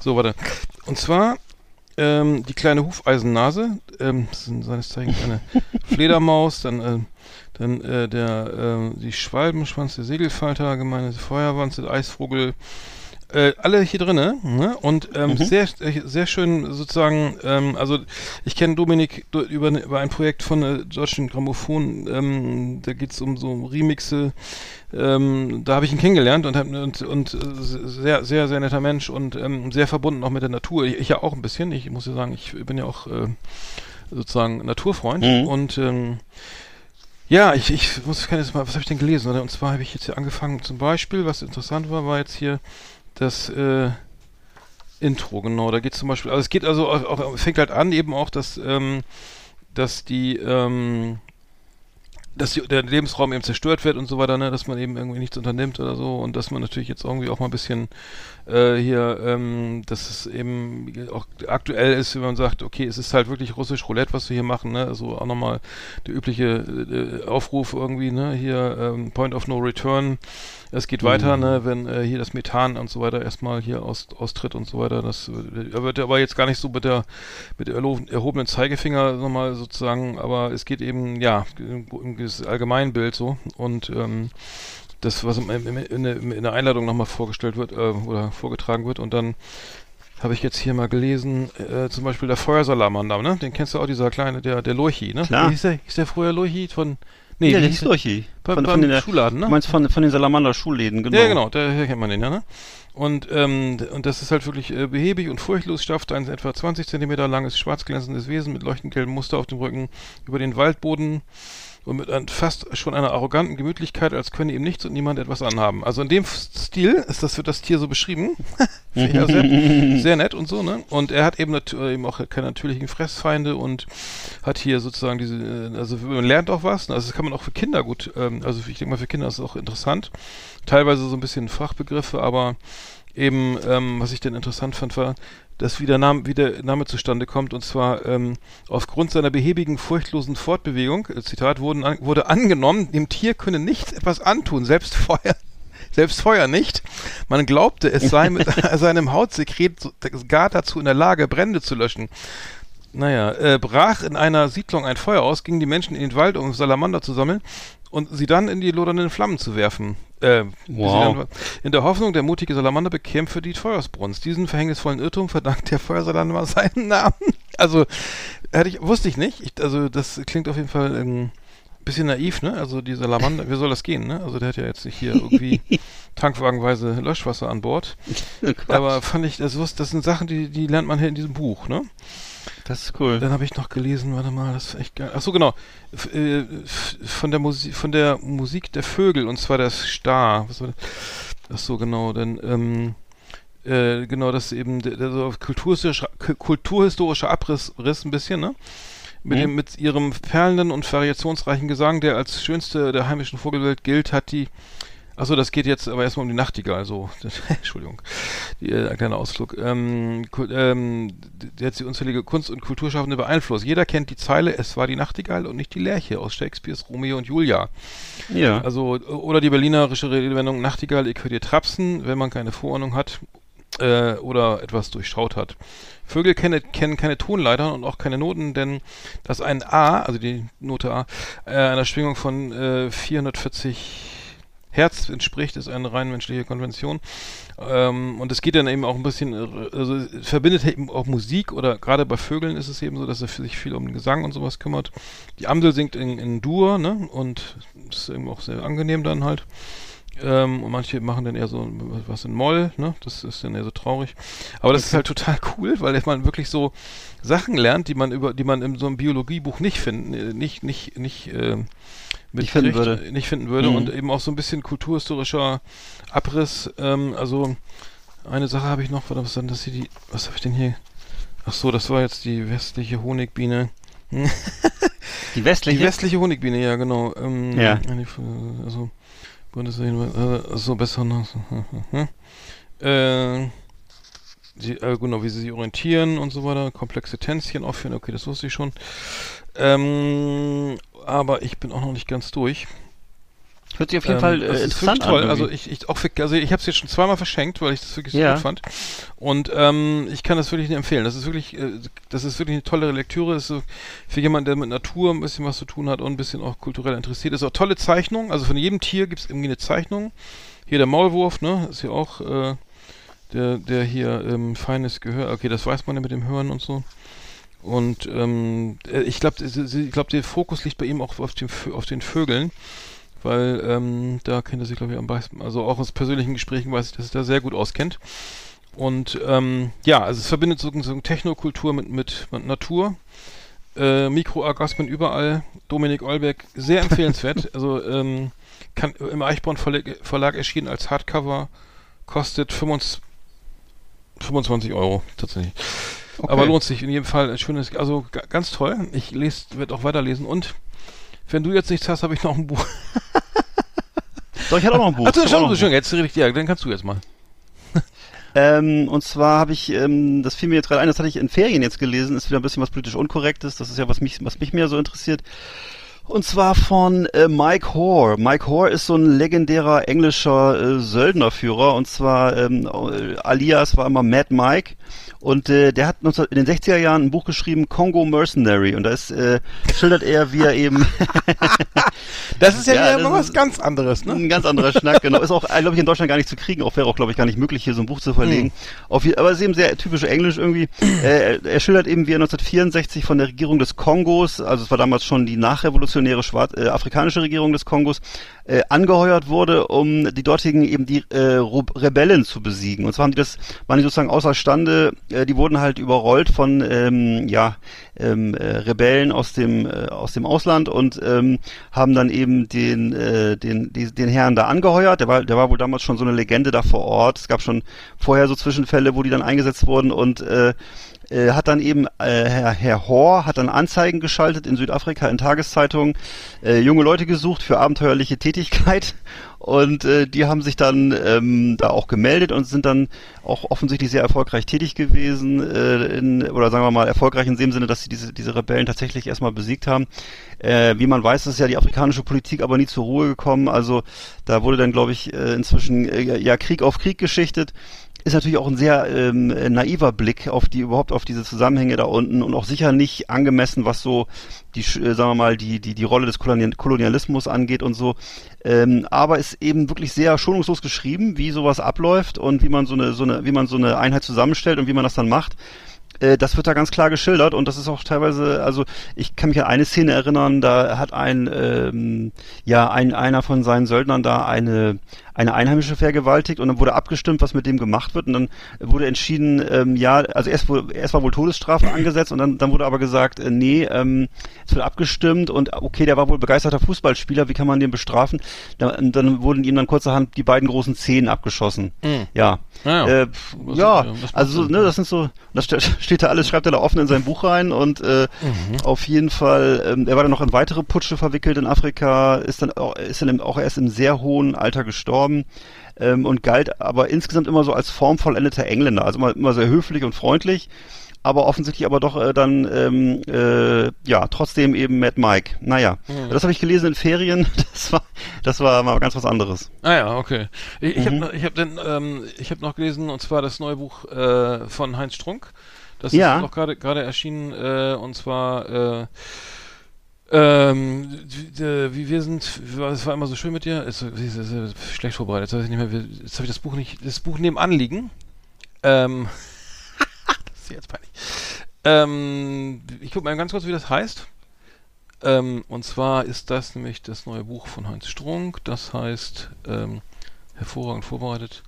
So, warte. Und zwar ähm, die kleine Hufeisennase, ähm, das ist seines Zeichens eine [LAUGHS] Fledermaus, dann, ähm, dann äh, der, ähm, die Schwalbenschwanz, der Segelfalter, gemeine Feuerwanze, der Eisvogel, Äh, alle hier drinne ne? und ähm, Mhm. sehr sehr schön sozusagen ähm, also ich kenne Dominik do- über, über ein Projekt von der deutschen Grammophon ähm, da geht's um so Remixe ähm, da habe ich ihn kennengelernt und, und, und äh, sehr, sehr, sehr netter Mensch und ähm, sehr verbunden auch mit der Natur. Ich, ich ja auch ein bisschen. Ich muss ja sagen, ich bin ja auch äh, sozusagen Naturfreund Mhm. und ähm, ja, ich, ich muss kann jetzt mal, was habe ich denn gelesen? Oder? Und zwar habe ich jetzt hier angefangen, zum Beispiel, was interessant war, war jetzt hier das äh, Intro, genau. Da geht zum Beispiel, also es geht also auch, auch fängt halt an eben auch, dass ähm, dass die ähm, dass die, der Lebensraum eben zerstört wird und so weiter, ne, dass man eben irgendwie nichts unternimmt oder so und dass man natürlich jetzt irgendwie auch mal ein bisschen äh, hier, ähm, dass es eben auch aktuell ist, wenn man sagt, okay, es ist halt wirklich russisch Roulette, was wir hier machen, ne, also auch nochmal der übliche äh, Aufruf irgendwie, ne, hier ähm, Point of No Return, es geht weiter, ne, wenn äh, hier das Methan und so weiter erstmal hier aus, austritt und so weiter, das äh, wird aber jetzt gar nicht so mit der mit erhobenen Zeigefinger nochmal sozusagen, aber es geht eben, ja, im, im das Allgemeinbild so und ähm, das, was in, der, in der Einladung nochmal vorgestellt wird äh, oder vorgetragen wird und dann habe ich jetzt hier mal gelesen, äh, zum Beispiel der Feuersalamander, ne? Den kennst du auch, dieser kleine, der, der Lurchi, ne? Klar. Hieß der, hieß der früher Lurchi von, nee, ja, der hieß Lurchi. Bei- Von, von den, Schuhladen, ne? Du meinst von, von den Salamander-Schulläden, genau. Ja, genau, daher kennt man den ja, ne? Und, ähm, und das ist halt wirklich äh, behäbig und furchtlos, schafft ein etwa 20 Zentimeter langes, schwarz glänzendes Wesen mit leuchtend gelbem Muster auf dem Rücken über den Waldboden und mit ein, fast schon einer arroganten Gemütlichkeit, als könne ihm nichts und niemand etwas anhaben. Also in dem Stil ist das, wird das Tier so beschrieben. [LAUGHS] Ja sehr, [LAUGHS] sehr nett und so, ne? Und er hat eben, äh, eben auch keine natürlichen Fressfeinde und hat hier sozusagen diese, äh, also man lernt auch was. ne? Also das kann man auch für Kinder gut, ähm, also ich denke mal für Kinder ist es auch interessant. Teilweise so ein bisschen Fachbegriffe, aber eben, ähm, was ich denn interessant fand, war, dass wie der Name, wie der Name zustande kommt, und zwar ähm, aufgrund seiner behäbigen, furchtlosen Fortbewegung, äh, Zitat, wurden an, wurde angenommen, dem Tier könne nichts etwas antun, selbst Feuer, [LAUGHS] selbst Feuer nicht. Man glaubte, es sei mit [LAUGHS] [LAUGHS] seinem Hautsekret gar dazu in der Lage, Brände zu löschen. Naja, äh, brach in einer Siedlung ein Feuer aus, gingen die Menschen in den Wald, um Salamander zu sammeln und sie dann in die lodernden Flammen zu werfen. Äh, Wow. dann- in der Hoffnung, der mutige Salamander bekämpfe die Feuersbrunst. Diesen verhängnisvollen Irrtum verdankt der Feuersalamander [LAUGHS] seinen Namen. Also, hätte ich, wusste ich nicht. Ich, also, das klingt auf jeden Fall ein bisschen naiv, ne? Also, die Salamander, wie soll das gehen, ne? Also, der hat ja jetzt nicht hier irgendwie [LAUGHS] tankwagenweise Löschwasser an Bord. [LAUGHS] Aber fand ich, das, das sind Sachen, die, die lernt man hier in diesem Buch, ne? Das ist cool. Dann habe ich noch gelesen, warte mal, das ist echt geil. Ach so, genau. F äh, von der Musik, von der Musik der Vögel und zwar das Star. Was war das? Ach so, genau, denn ähm, äh, genau, das ist eben der, der so kulturhistorischer, ku- kulturhistorischer Abriss Riss ein bisschen, ne? Mit, Mhm. dem, mit ihrem perlenden und variationsreichen Gesang, der als schönste der heimischen Vogelwelt gilt, hat die Achso, das geht jetzt aber erstmal um die Nachtigall, so. [LAUGHS] Entschuldigung. Die, äh, ein kleiner Ausflug. Ähm, ähm, die hat sie unzählige Kunst- und Kulturschaffende beeinflusst. Jeder kennt die Zeile, es war die Nachtigall und nicht die Lerche aus Shakespeares Romeo und Julia. Ja. Also, oder die berlinerische Redewendung Nachtigall, ich höre dir trapsen, wenn man keine Vorahnung hat äh, oder etwas durchschaut hat. Vögel kennen, kennen keine Tonleitern und auch keine Noten, denn dass ein A, also die Note A, äh, einer Schwingung von äh, 440 Hertz entspricht, ist eine rein menschliche Konvention. Ähm, und es geht dann eben auch ein bisschen, äh, also verbindet eben auch Musik oder gerade bei Vögeln ist es eben so, dass er sich viel um den Gesang und sowas kümmert. Die Amsel singt in, in Dur, ne? Und ist eben auch sehr angenehm dann halt. Ähm, und manche machen dann eher so was in Moll, ne? Das ist dann eher so traurig. Aber das ist halt total cool, weil man wirklich so Sachen lernt, die man über, die man in so einem Biologiebuch nicht finden, äh, nicht, nicht, nicht, äh, Nicht finden würde. Nicht finden würde Mhm. und eben auch so ein bisschen kulturhistorischer Abriss. Ähm, also eine Sache habe ich noch, was dann das hier die, was habe ich denn hier? Ach so, das war jetzt die westliche Honigbiene. [LAUGHS] Die westliche? Die westliche Honigbiene, ja genau. Ähm, Ja. Also Bundeswehr, äh, so besser noch. äh, die, äh, genau, wie sie sich orientieren und so weiter, komplexe Tänzchen aufführen, okay, das wusste ich schon. Ähm, aber ich bin auch noch nicht ganz durch. Hört sich auf jeden Ähm, Fall äh, das ist interessant wirklich toll. an. Also ich, ich auch für, also ich habe es jetzt schon zweimal verschenkt, weil ich das wirklich so Ja. gut fand. Und ähm, ich kann das wirklich nicht empfehlen. Das ist wirklich, äh, das ist wirklich eine tolle Lektüre. Ist so für jemanden, der mit Natur ein bisschen was zu tun hat und ein bisschen auch kulturell interessiert ist. Auch tolle Zeichnungen. Also von jedem Tier gibt es irgendwie eine Zeichnung. Hier der Maulwurf, ne, ist ja auch äh, der, der hier ähm, feines Gehör, okay, das weiß man ja mit dem Hören und so. Und ähm, äh, ich glaube, ich glaube, der Fokus liegt bei ihm auch auf, dem, auf den Vögeln, weil ähm, da kennt er sich, glaube ich, am meisten, also auch aus persönlichen Gesprächen weiß ich, dass er da sehr gut auskennt. Und ähm, ja, also es verbindet so, so eine Technokultur mit, mit, mit Natur. Äh, Mikroorgasmen überall. Dominik Eulberg, sehr empfehlenswert. [LAUGHS] also ähm, kann im Eichborn Verlag, Verlag erschienen als Hardcover, kostet 25, 25 Euro tatsächlich. Okay. Aber lohnt sich in jedem Fall. Ein schönes, also ga- ganz toll. Ich lese, werde auch weiterlesen. Und wenn du jetzt nichts hast, habe ich noch ein Buch. [LAUGHS] Doch, ich hatte auch noch ein Buch. Hatte auch schon, schon, jetzt richtig, ja, dann kannst du jetzt mal. [LAUGHS] Ähm, und zwar habe ich, ähm, das fiel mir jetzt gerade ein, das hatte ich in Ferien jetzt gelesen, ist wieder ein bisschen was politisch Unkorrektes, das ist ja was mich, was mich mehr so interessiert. Und zwar von äh, Mike Hoare. Mike Hoare ist so ein legendärer englischer äh, Söldnerführer und zwar ähm, äh, alias war immer Mad Mike und äh, der hat 19, in den 60er Jahren ein Buch geschrieben, Congo Mercenary und da ist, äh, schildert er, wie er eben [LAUGHS] Das ist ja, Ja, wieder was ganz anderes, ne? Ein ganz anderer Schnack, genau. Ist auch, glaube ich, in Deutschland gar nicht zu kriegen. Auch wäre auch, glaube ich, gar nicht möglich, hier so ein Buch zu verlegen. Auf, je- aber es ist eben sehr typisch Englisch irgendwie. [CLEARS THROAT] Äh, er- er schildert eben, wie er 1964 von der Regierung des Kongos, also es war damals schon die nachrevolutionäre schwarz, äh, afrikanische Regierung des Kongos, äh, angeheuert wurde, um die dortigen eben die äh, Rebellen zu besiegen. Und zwar haben die das, waren die sozusagen außerstande, äh, die wurden halt überrollt von ähm, ja, ähm, äh, Rebellen aus dem äh, aus dem Ausland und ähm, haben dann eben den äh, den die, den Herrn da angeheuert. Der war der war wohl damals schon so eine Legende da vor Ort. Es gab schon vorher so Zwischenfälle, wo die dann eingesetzt wurden und äh, äh, hat dann eben äh, Herr, Herr Hoare hat dann Anzeigen geschaltet in Südafrika in Tageszeitungen, äh, junge Leute gesucht für abenteuerliche Tätigkeit [LAUGHS] und äh, die haben sich dann ähm, da auch gemeldet und sind dann auch offensichtlich sehr erfolgreich tätig gewesen äh, in, oder sagen wir mal erfolgreich in dem Sinne, dass sie diese, diese Rebellen tatsächlich erstmal besiegt haben. Äh, wie man weiß, ist ja die afrikanische Politik aber nie zur Ruhe gekommen. Also da wurde dann, glaube ich, äh, inzwischen äh, ja Krieg auf Krieg geschichtet ist natürlich auch ein sehr ähm, naiver Blick auf die überhaupt auf diese Zusammenhänge da unten und auch sicher nicht angemessen, was so die äh, sagen wir mal die die die Rolle des Kolonial Kolonialismus angeht und so. Ähm, aber ist eben wirklich sehr schonungslos geschrieben, wie sowas abläuft und wie man so eine so eine wie man so eine Einheit zusammenstellt und wie man das dann macht. Äh, das wird da ganz klar geschildert und das ist auch teilweise, also ich kann mich an eine Szene erinnern, da hat ein, ähm, ja, ein, einer von seinen Söldnern da eine, eine Einheimische vergewaltigt und dann wurde abgestimmt, was mit dem gemacht wird und dann wurde entschieden, ähm, ja, also erst, erst war wohl Todesstrafe [COUGHS] angesetzt und dann, dann wurde aber gesagt, äh, nee, ähm, es wird abgestimmt und okay, der war wohl begeisterter Fußballspieler, wie kann man den bestrafen? Da, und dann wurden ihm dann kurzerhand die beiden großen Zehen abgeschossen. Mhm. Ja. Ja. Äh, Was- ja, macht also ne, das sind so, das ste- steht da alles, schreibt er da offen in sein Buch rein und äh, Mhm. auf jeden Fall, ähm, er war dann noch in weitere Putsche verwickelt in Afrika, ist dann auch, ist dann auch erst im sehr hohen Alter gestorben ähm, und galt aber insgesamt immer so als formvollendeter Engländer, also immer, immer sehr höflich und freundlich, aber offensichtlich aber doch äh, dann ähm, äh, ja trotzdem eben Mad Mike. Naja, Mhm. das habe ich gelesen in Ferien. [LAUGHS] Das war das war mal ganz was anderes. Ah ja, okay. Ich, ich Mhm. habe ich hab dann, ähm, ich habe noch gelesen und zwar das neue Buch äh, von Heinz Strunk. Das Ja. ist noch gerade gerade erschienen äh, und zwar äh, ähm, wie wir sind, es war immer so schön mit dir. Ist, ist, ist, ist schlecht vorbereitet. Jetzt weiß ich nicht mehr. Jetzt habe ich das Buch nicht, das Buch nebenan liegen. Ähm, [LAUGHS] das ist jetzt peinlich. Ähm, ich gucke mal ganz kurz, wie das heißt. Ähm, und zwar ist das nämlich das neue Buch von Heinz Strunk. Das heißt, ähm, hervorragend vorbereitet.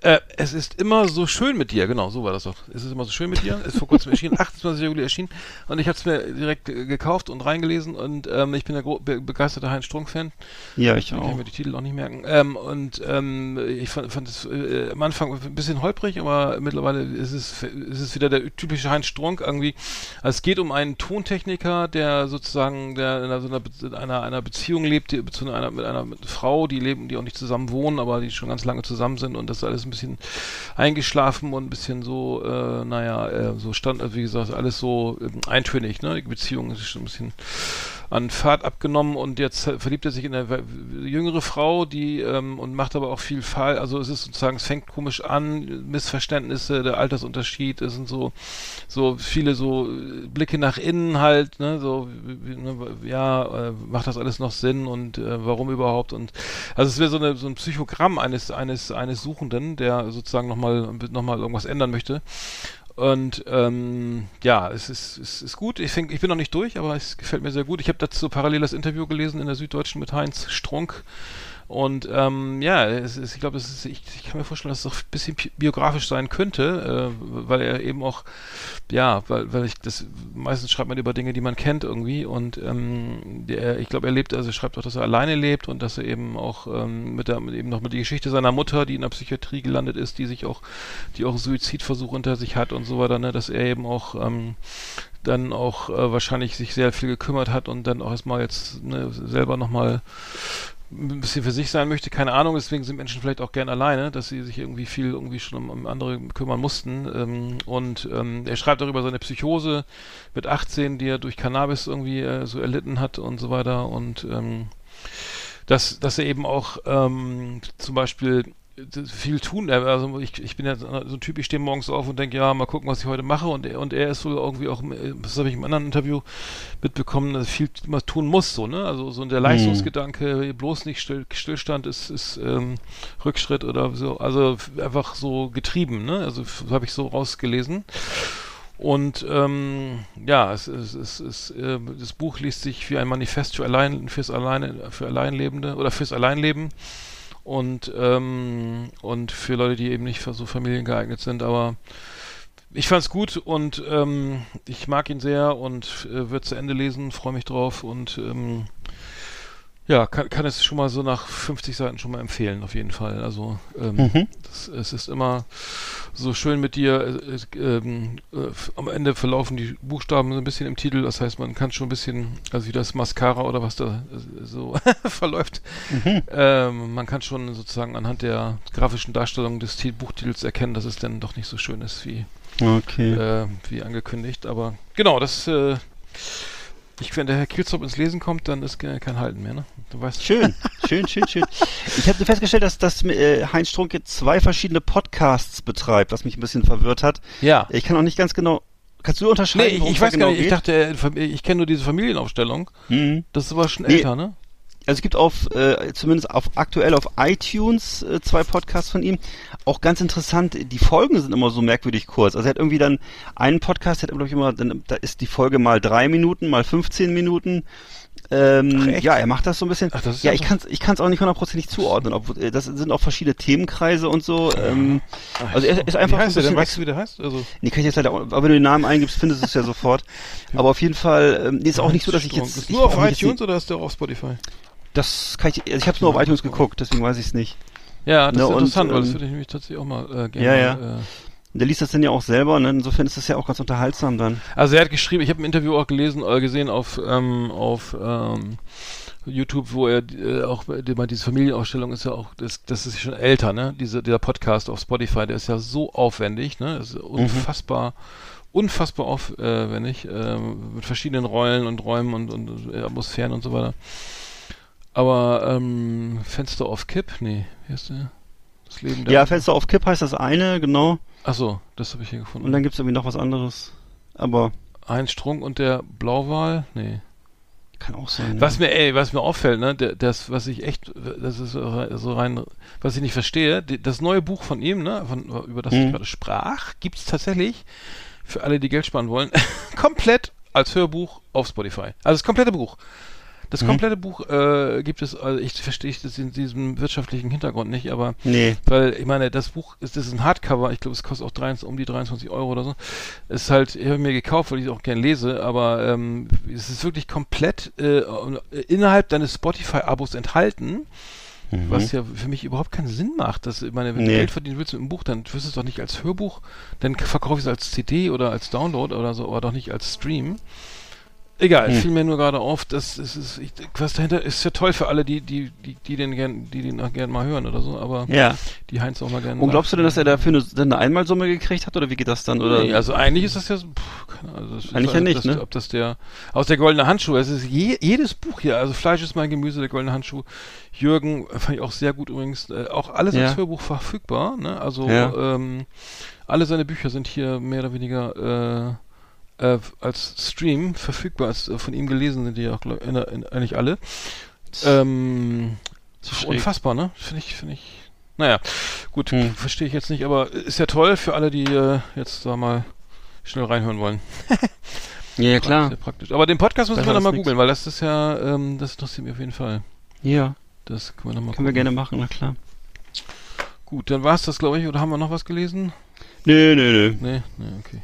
Äh, es ist immer so schön mit dir, genau, so war das doch. Es ist immer so schön mit dir. Ist vor kurzem erschienen, [LAUGHS] 28. Juli erschienen. Und ich habe es mir direkt äh, gekauft und reingelesen. Und ähm, ich bin gro- be begeisterter Heinz Strunk-Fan. Ja, ich Ich kann auch. mir die Titel auch nicht merken. Ähm, und ähm, ich fand, fand es äh, am Anfang ein bisschen holprig, aber mittlerweile ist es, ist es wieder der typische Heinz Strunk irgendwie. Also es geht um einen Tontechniker, der sozusagen der in einer, so einer, in einer, einer Beziehung lebt, die, zu einer, mit einer Frau, die leben, die auch nicht zusammen wohnen, aber die schon ganz lange zusammen sind und das ist alles ein bisschen eingeschlafen und ein bisschen so, äh, naja, äh, so stand, wie gesagt, alles so ähm, eintönig, ne? Die Beziehung ist schon ein bisschen an Fahrt abgenommen und jetzt verliebt er sich in eine jüngere Frau, die ähm, und macht aber auch viel Fall. Also es ist sozusagen, es fängt komisch an, Missverständnisse, der Altersunterschied, es sind so so viele so Blicke nach innen halt, ne, so ne, ja, äh, macht das alles noch Sinn und äh, warum überhaupt und also es wäre so, eine, so ein Psychogramm eines eines eines Suchenden, der sozusagen nochmal noch mal irgendwas ändern möchte. Und ähm, ja, es ist, es ist gut. Ich, denk, ich bin noch nicht durch, aber es gefällt mir sehr gut. Ich habe dazu parallel das Interview gelesen in der Süddeutschen mit Heinz Strunk. Und ähm, ja, es ist, ich glaube, es ich, ich kann mir vorstellen, dass es auch ein bisschen bi- biografisch sein könnte, äh, weil er eben auch, ja, weil, weil ich das, meistens schreibt man über Dinge, die man kennt irgendwie und ähm, der, ich glaube, er lebt, also er schreibt auch, dass er alleine lebt und dass er eben auch ähm, mit der, eben noch mit die Geschichte seiner Mutter, die in der Psychiatrie gelandet ist, die sich auch, die auch Suizidversuch unter sich hat und so weiter, ne, dass er eben auch ähm, dann auch äh, wahrscheinlich sich sehr viel gekümmert hat und dann auch erstmal jetzt ne, selber nochmal ein bisschen für sich sein möchte, keine Ahnung, deswegen sind Menschen vielleicht auch gern alleine, dass sie sich irgendwie viel irgendwie schon um, um andere kümmern mussten. Ähm, und ähm, er schreibt auch über seine Psychose mit 18, die er durch Cannabis irgendwie äh, so erlitten hat und so weiter. Und ähm, dass, dass er eben auch ähm, zum Beispiel viel tun. Also ich, ich bin ja so ein Typ, ich stehe morgens auf und denke, ja, mal gucken, was ich heute mache. Und er, und er ist wohl irgendwie auch, äh, das habe ich im anderen Interview mitbekommen, dass viel mal tun muss, so, ne? Also so der Leistungsgedanke, bloß nicht still, Stillstand ist, ist ähm, Rückschritt oder so, also einfach so getrieben, ne? Also habe ich so rausgelesen. Und ähm, ja, es, es, es, es, äh, das Buch liest sich wie ein Manifest für allein fürs Alleine für Alleinlebende oder fürs Alleinleben und ähm, und für Leute, die eben nicht für so Familien geeignet sind. Aber ich fand's gut und ähm, ich mag ihn sehr und äh, wird zu Ende lesen, freue mich drauf und ähm, ja, kann, kann es schon mal so nach 50 Seiten schon mal empfehlen, auf jeden Fall. Also ähm, Mhm. das, es ist immer so schön mit dir. äh, äh, f- am Ende verlaufen die Buchstaben so ein bisschen im Titel. Das heißt, man kann schon ein bisschen, also wie das Mascara oder was da äh, so [LAUGHS] verläuft, ähm, man kann schon sozusagen anhand der grafischen Darstellung des Ti- Buchtitels erkennen, dass es dann doch nicht so schön ist wie, Okay. äh, wie angekündigt. Aber genau, das äh, ich, wenn der Herr Kielzop ins Lesen kommt, dann ist ke- kein Halten mehr, ne? Du weißt Schön, schön, schön, schön. Ich habe festgestellt, dass, dass äh, Heinz Strunk jetzt zwei verschiedene Podcasts betreibt, was mich ein bisschen verwirrt hat. Ja. Ich kann auch nicht ganz genau. Kannst du Nee, unterscheiden? ich, worum ich da weiß genau gar nicht, ich geht? dachte, äh, ich kenne nur diese Familienaufstellung. Mhm. Das ist aber schon Nee. älter, ne? Also es gibt auf, äh, zumindest auf aktuell auf iTunes äh, zwei Podcasts von ihm. Auch ganz interessant, die Folgen sind immer so merkwürdig kurz. Also er hat irgendwie dann einen Podcast, der hat glaube ich immer, dann, da ist die Folge mal drei Minuten, mal 15 Minuten. Ähm, Ach, ja, er macht das so ein bisschen. Ach, das ist ja, ich kann es ich kann's auch nicht hundertprozentig zuordnen. Obwohl, äh, das sind auch verschiedene Themenkreise und so. Ähm, also er ist einfach Wie heißt so der ein denn? bisschen Weißt du, wie der heißt? Also, Nee, kann ich jetzt leider auch, aber wenn du den Namen eingibst, findest du es ja [LAUGHS] sofort. Aber auf jeden Fall, ähm, nee, ist auch nicht so, dass ich jetzt... Ist nur auf mich jetzt iTunes oder ist der auch auf Spotify? Das kann ich, also ich habe nur auf iTunes geguckt, deswegen weiß ich es nicht. Ja, das Na, ist und, interessant, weil das ähm, würde ich nämlich tatsächlich auch mal äh, gerne. Ja, ja. Äh, Und der liest das dann ja auch selber, ne? insofern ist das ja auch ganz unterhaltsam dann. also er hat geschrieben, ich habe ein Interview auch gelesen, äh, gesehen auf ähm, auf ähm, YouTube, wo er äh, auch die, diese Familienausstellung ist ja auch, das, das ist schon älter, ne? Diese, dieser Podcast auf Spotify, der ist ja so aufwendig, ne? Das ist unfassbar, unfassbar aufwendig, ähm, mit verschiedenen Rollen und Räumen und, und äh, Atmosphären und so weiter. Aber ähm, Fenster auf Kipp? Nee, wie heißt der? Das Leben der Ja, Fenster auf Kipp heißt das eine, genau. Achso, das habe ich hier gefunden. Und dann gibt's irgendwie noch was anderes. Aber Heinz Strunk und der Blauwal? Nee. kann auch sein. Was mir, ey, was mir auffällt, ne, das, was ich echt, das ist so rein- was ich nicht verstehe, das neue Buch von ihm, ne, von, über das ich Mhm. gerade sprach, gibt's tatsächlich für alle, die Geld sparen wollen, [LAUGHS] komplett als Hörbuch auf Spotify. Also das komplette Buch. Das Mhm. komplette Buch äh, gibt es, also ich verstehe das in diesem wirtschaftlichen Hintergrund nicht, aber Nee. weil, ich meine, das Buch ist, das ist ein Hardcover, ich glaube, es kostet auch 23, um die 23 Euro oder so. Es ist halt, ich habe mir gekauft, weil ich es auch gerne lese, aber ähm, es ist wirklich komplett äh, innerhalb deines Spotify-Abos enthalten, was ja für mich überhaupt keinen Sinn macht. Dass, ich meine, wenn du Nee. Geld verdienen willst mit einem Buch, dann wirst du es doch nicht als Hörbuch, dann verkaufe ich es als CD oder als Download oder so, aber doch nicht als Stream. Egal, Hm. fiel mir nur gerade auf, dass es ist, ich, was dahinter ist ja toll für alle, die, die, die, die den gern, die den auch gern mal hören oder so, aber Ja. die Heinz auch mal gerne. Und glaubst du denn, dass er dafür eine, eine Einmalsumme gekriegt hat oder wie geht das dann? Oder? Nee, also eigentlich ist das ja so, pff, keine Ahnung, also das- Eigentlich ja ob nicht, das, ne? Ob das der, aus der goldene Handschuh, es ist je, jedes Buch hier, also Fleisch ist mein Gemüse, der goldene Handschuh, Jürgen, fand ich auch sehr gut übrigens, äh, auch alles Ja. als Hörbuch verfügbar, ne, also, Ja. ähm, alle seine Bücher sind hier mehr oder weniger, äh, äh, als Stream verfügbar, als äh, von ihm gelesen sind die ja auch glaub, in, in, eigentlich alle. Ähm, unfassbar, ne? Finde ich, finde ich. Naja, gut, Hm. verstehe ich jetzt nicht, aber ist ja toll für alle, die äh, jetzt da mal schnell reinhören wollen. [LAUGHS] Ja, ja, klar. Sehr praktisch. Aber den Podcast müssen wir nochmal googeln, weil das ist ja, ähm, das interessiert mich auf jeden Fall. Ja, Das können wir nochmal können wir gerne machen, na klar. Gut, dann war es das, glaube ich, oder haben wir noch was gelesen? Nö, nö, nö. Nee, nee, okay.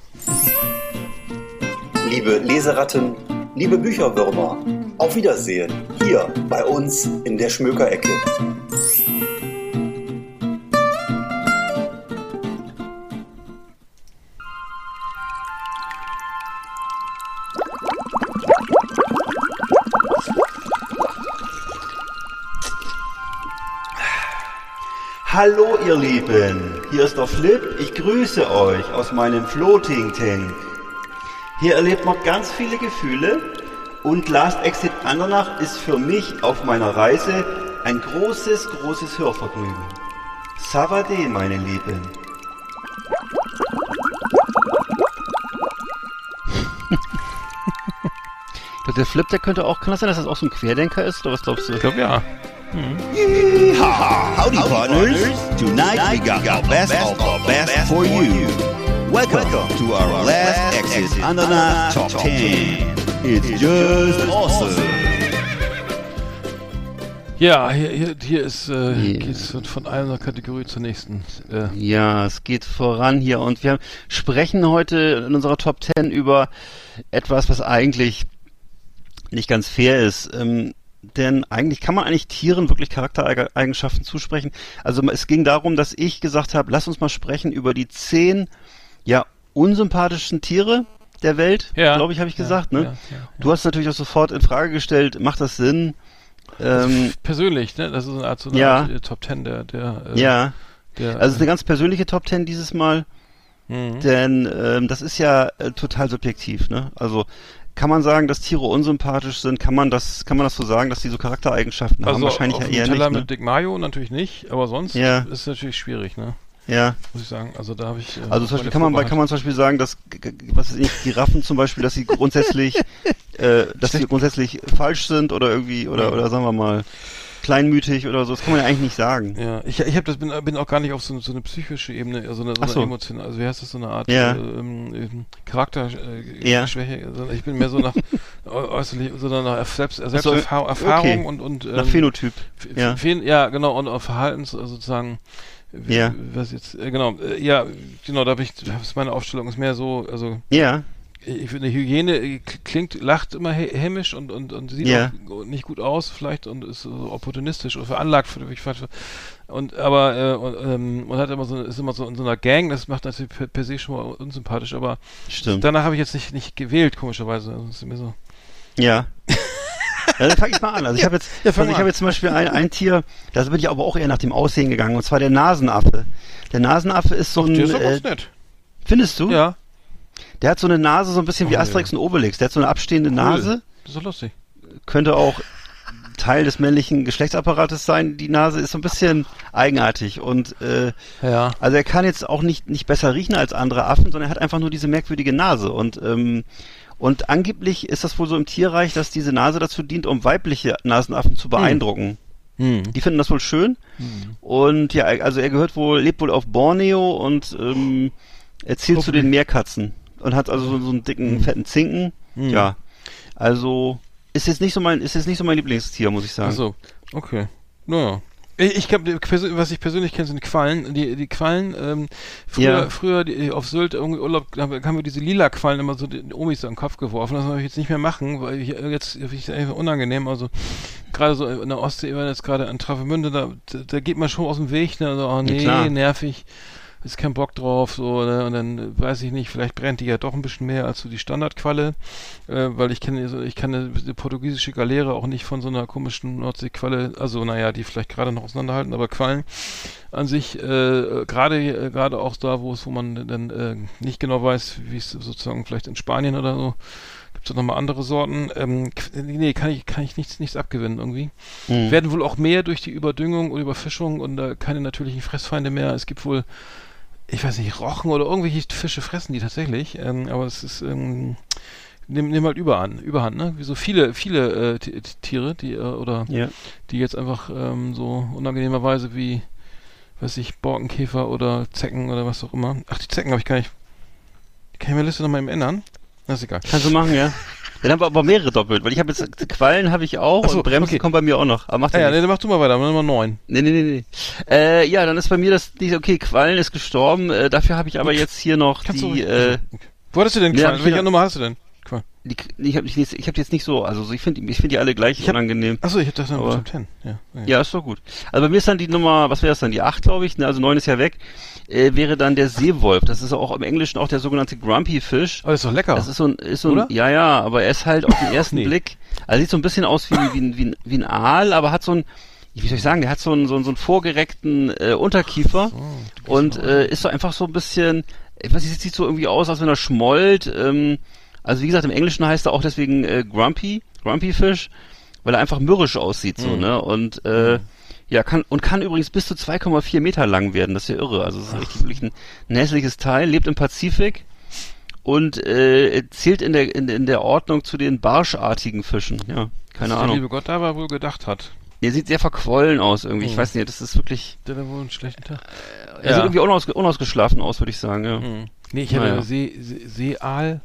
Liebe Leseratten, liebe Bücherwürmer, auf Wiedersehen hier bei uns in der Schmökerecke. Hallo ihr Lieben, hier ist der Flip, ich grüße euch aus meinem Floating Tank. Hier erlebt man ganz viele Gefühle und Last Exit Andernach ist für mich auf meiner Reise ein großes, großes Hörvergnügen. Savade, meine Lieben. Ich glaub, der Flip, der könnte auch, kann das sein, dass das auch so ein Querdenker ist? Oder was glaubst du? Ich glaube ja. Yeehaw! Howdy, partners. Tonight we got the best of the best for you. Welcome to our last exit Andernach Top 10. It's just awesome. Ja, hier, hier, hier ist, äh, Yeah. geht's von- von einer Kategorie zur nächsten. Äh, Ja, es geht voran hier und wir sprechen heute in unserer Top 10 über etwas, was eigentlich nicht ganz fair ist. Ähm, denn eigentlich kann man eigentlich Tieren wirklich Charaktereigenschaften zusprechen. Also es ging darum, dass ich gesagt habe, lass uns mal sprechen über die zehn ja unsympathischen Tiere der Welt, Ja. glaube ich, habe ich gesagt. ja, ne? ja. Du hast natürlich auch sofort in Frage gestellt, macht das Sinn? Ähm, Persönlich, ne? Das ist eine Art, so eine Ja. Äh, Top Ten der, der, äh, ja, der, also es ist eine ganz persönliche Top 10 dieses Mal. Mhm. Denn ähm, das ist ja äh, total subjektiv, ne? Also kann man sagen, dass Tiere unsympathisch sind? Kann man das, kann man das so sagen, dass die so Charaktereigenschaften haben? Also Wahrscheinlich auf ja eher Teller nicht. Ne? mit Dick Mayo natürlich nicht, aber sonst Ja. ist es natürlich schwierig, ne? Ja. Muss ich sagen. Also da habe ich. Äh, Also zum Beispiel kann man, bei- kann man zum Beispiel sagen, dass was weiß ich, Giraffen zum Beispiel, dass sie [LAUGHS] grundsätzlich, äh, dass sie grundsätzlich falsch sind oder irgendwie oder oder sagen wir mal kleinmütig oder so. Das kann man ja eigentlich nicht sagen. Ja, ich, ich hab das bin, bin auch gar nicht auf so, so eine psychische Ebene, also eine, so eine so. emotionale, also wie heißt das, so eine Art Ja. äh, ähm, Charakterschwäche. Äh, Ja. Schwäche. Ich bin mehr so nach [LAUGHS] äu- äußerlich, so nach Selbst, Selbsterfahrung Erfahrung okay. und und Nach ähm, Phänotyp. F- Ja. Fen- ja, genau, und auch Verhaltens, also sozusagen, Ja. was jetzt, äh, genau, äh, ja, genau, da habe ich, das ist meine Aufstellung ist mehr so, also Ja. ich finde Hygiene äh, klingt, lacht immer hä- hämisch und, und, und sieht Ja. auch nicht gut aus vielleicht und ist so opportunistisch oder veranlagt für, für, und aber äh, und, ähm, und hat immer so ist immer so in so einer Gang, das macht natürlich per, per se schon mal unsympathisch, aber Stimmt. danach habe ich jetzt nicht, nicht gewählt, komischerweise. Also, ist mir so. Ja. [LAUGHS] Ja, dann fange ich mal an. Also ich habe jetzt, Ja, also ich habe jetzt zum Beispiel ein, ein Tier, da bin ich aber auch eher nach dem Aussehen gegangen, und zwar der Nasenaffe. Der Nasenaffe ist so ein, Der ist äh, nett. findest du? Ja, Der hat so eine Nase, so ein bisschen wie Oh, Asterix und Obelix. Der hat so eine abstehende Nase, das ist doch lustig. könnte auch Teil des männlichen Geschlechtsapparates sein. Die Nase ist so ein bisschen eigenartig und äh, Ja. also er kann jetzt auch nicht nicht besser riechen als andere Affen, sondern er hat einfach nur diese merkwürdige Nase und ähm, und angeblich ist das wohl so im Tierreich, dass diese Nase dazu dient, um weibliche Nasenaffen zu beeindrucken. Hm. Die finden das wohl schön. Und ja, also er gehört wohl, lebt wohl auf Borneo und ähm, er zählt zu den Meerkatzen und hat also so, so einen dicken, fetten Zinken. Hm. Ja. Also ist jetzt nicht so mein, ist jetzt nicht so mein Lieblingstier, muss ich sagen. Ach so, okay. Naja. Ich, ich glaub, die persö- was ich persönlich kenne, sind Quallen. Die, die Quallen, ähm, früher, Ja. früher die, auf Sylt irgendwie Urlaub, da haben wir- diese lila Quallen immer so den Omis so in den Kopf geworfen. Das soll ich jetzt nicht mehr machen, weil ich, äh, jetzt finde ich es einfach unangenehm. Also gerade so in der Ostsee, wenn jetzt gerade an Travemünde, da, da, geht man schon aus dem Weg, ne? Also, oh, nee, klar. nervig. Ist kein Bock drauf, so, ne? und dann weiß ich nicht, vielleicht brennt die ja doch ein bisschen mehr als so die Standardqualle, äh, weil ich kenne, so- ich kann eine, eine portugiesische Galeere auch nicht von so einer komischen Nordseequalle, also naja, die vielleicht gerade noch auseinanderhalten, aber Quallen an sich, äh, gerade äh, gerade auch da, wo es, wo man dann äh, nicht genau weiß, wie es sozusagen vielleicht in Spanien oder so, gibt es nochmal andere Sorten. Ähm, nee, kann ich, kann ich nichts, nichts abgewinnen irgendwie. Mhm. Werden wohl auch mehr durch die Überdüngung und Überfischung und äh, keine natürlichen Fressfeinde mehr. Es gibt wohl, ich weiß nicht, Rochen oder irgendwelche Fische fressen die tatsächlich, ähm, aber es ist, ähm, nimm, nimm halt überhand, überhand, ne? Wie so viele, viele äh, Tiere, die, äh, oder Ja. die jetzt einfach ähm, so unangenehmerweise wie, weiß ich, Borkenkäfer oder Zecken oder was auch immer. Ach, die Zecken habe ich gar nicht. Kann ich meine Liste nochmal eben ändern? Das ist egal. Kannst du machen, ja. Dann haben wir aber mehrere doppelt, weil ich habe jetzt Quallen habe ich auch so, und Bremsen okay. kommen bei mir auch noch. Aber Ah, ja ja, nichts. nee, dann mach du mal weiter, Nummer 9. Nee, nee, nee, nee. Äh, ja, dann ist bei mir das, okay, Quallen ist gestorben, äh, dafür habe ich aber jetzt hier noch Kannst die, äh. Wo hattest du denn Ja, Quallen? ich- Welche Nummer hast du denn? Die ich habe nicht, ich habe jetzt nicht so, also ich finde ich finde die alle gleich Ich hab- unangenehm. Achso, ich hab das dann Aber- Top 10. Ja, okay. Ja, ist doch gut. Also bei mir ist dann die Nummer, was wäre das dann, die 8, glaube ich, ne, also 9 ist ja weg, äh, wäre dann der Seewolf. Das ist auch im Englischen auch der sogenannte Grumpy Fish. Das ist doch lecker. Das ist so ein, ist so ein, Oder? ja, ja, aber er ist halt auf den [LAUGHS] ersten Nee. Blick, also sieht so ein bisschen aus wie, wie, ein- wie, ein, wie ein Aal, aber hat so ein, wie soll ich sagen, der hat so einen, so einen, so einen vorgereckten äh, Unterkiefer und äh, ist so einfach so ein bisschen, ich weiß nicht, sieht so irgendwie aus, als wenn er schmollt. Ähm, also wie gesagt, im Englischen heißt er auch deswegen äh, Grumpy, Grumpy Fish, weil er einfach mürrisch aussieht so, Mhm. ne? Und äh, ja, kann und kann übrigens bis zu 2,4 Meter lang werden. Das ist ja irre. Also es ist richtig wirklich ein, ein hässliches Teil. Lebt im Pazifik und äh, zählt in der in, in der Ordnung zu den barschartigen Fischen. Ja, keine Der Ahnung. liebe Gott da wohl gedacht hat. Der sieht sehr verquollen aus irgendwie. Ich Mhm. weiß nicht, das ist wirklich. Der hat wohl einen schlechten Tag. Er sieht irgendwie unausge unausgeschlafen aus, würde ich sagen. Ja. Hm. Nee, ich Naja. See, See, Seeaal,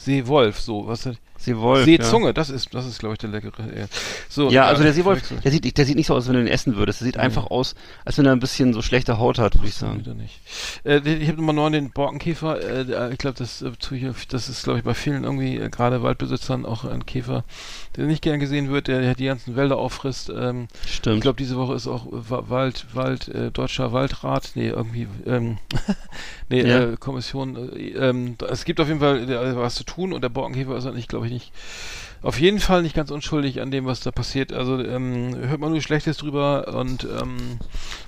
Seewolf, so, was Seewolf. Seezunge, das ist, das ist, glaube ich, der leckere. Ja, so, Ja, ja also der Seewolf, der sieht, der sieht nicht so aus, wenn du ihn essen würdest. Der sieht einfach aus, als wenn er ein bisschen so schlechte Haut hat, würde ich sagen. Wieder nicht. Äh, ich habe Nummer 9 den Borkenkäfer. Äh, der- ich glaube, das, äh, ich das ist, glaube ich, bei vielen irgendwie, äh, gerade Waldbesitzern, auch ein Käfer, der nicht gern gesehen wird, der, der die ganzen Wälder auffrisst. Ähm, Stimmt. ich glaube, diese Woche ist auch äh, Wa- Wald, Wald, äh, Deutscher Waldrat, nee, irgendwie, ähm, [LAUGHS] nee, Ja. äh, Kommission. Äh, ähm, es gibt auf jeden Fall äh, was zu tun und der Borkenkäfer ist eigentlich, glaube ich, nicht auf jeden Fall nicht ganz unschuldig an dem, was da passiert. Also ähm, hört man nur Schlechtes drüber und ähm,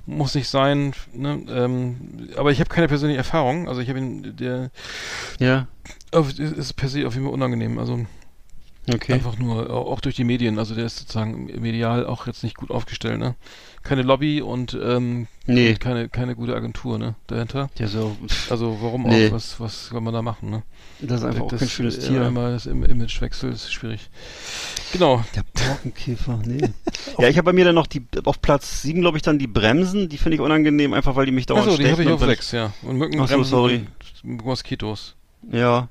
muss nicht sein. Ne? Ähm, aber ich habe keine persönliche Erfahrung. Also ich habe ihn, der ja, auf, ist- ist per se auf jeden Fall unangenehm. Also okay. einfach nur au- auch durch die Medien. Also der ist sozusagen medial auch jetzt nicht gut aufgestellt. Ne? Keine Lobby und, ähm, Nee. und keine keine gute Agentur ne dahinter. Der so, Also warum Nee. auch? Was was soll man da machen? Ne? das ist einfach auch das, kein schönes äh, Tier. Einmal das Im Imagewechsel ist schwierig. Genau. Der Borkenkäfer, nee. [LAUGHS] ja, ich habe bei mir dann noch die, auf Platz 7, glaube ich, dann die Bremsen. Die finde ich unangenehm, einfach weil die mich dauernd Achso, die habe ich auf weil sechs, ja. Und Mücken, Ach so, sorry. Moskitos. Ja,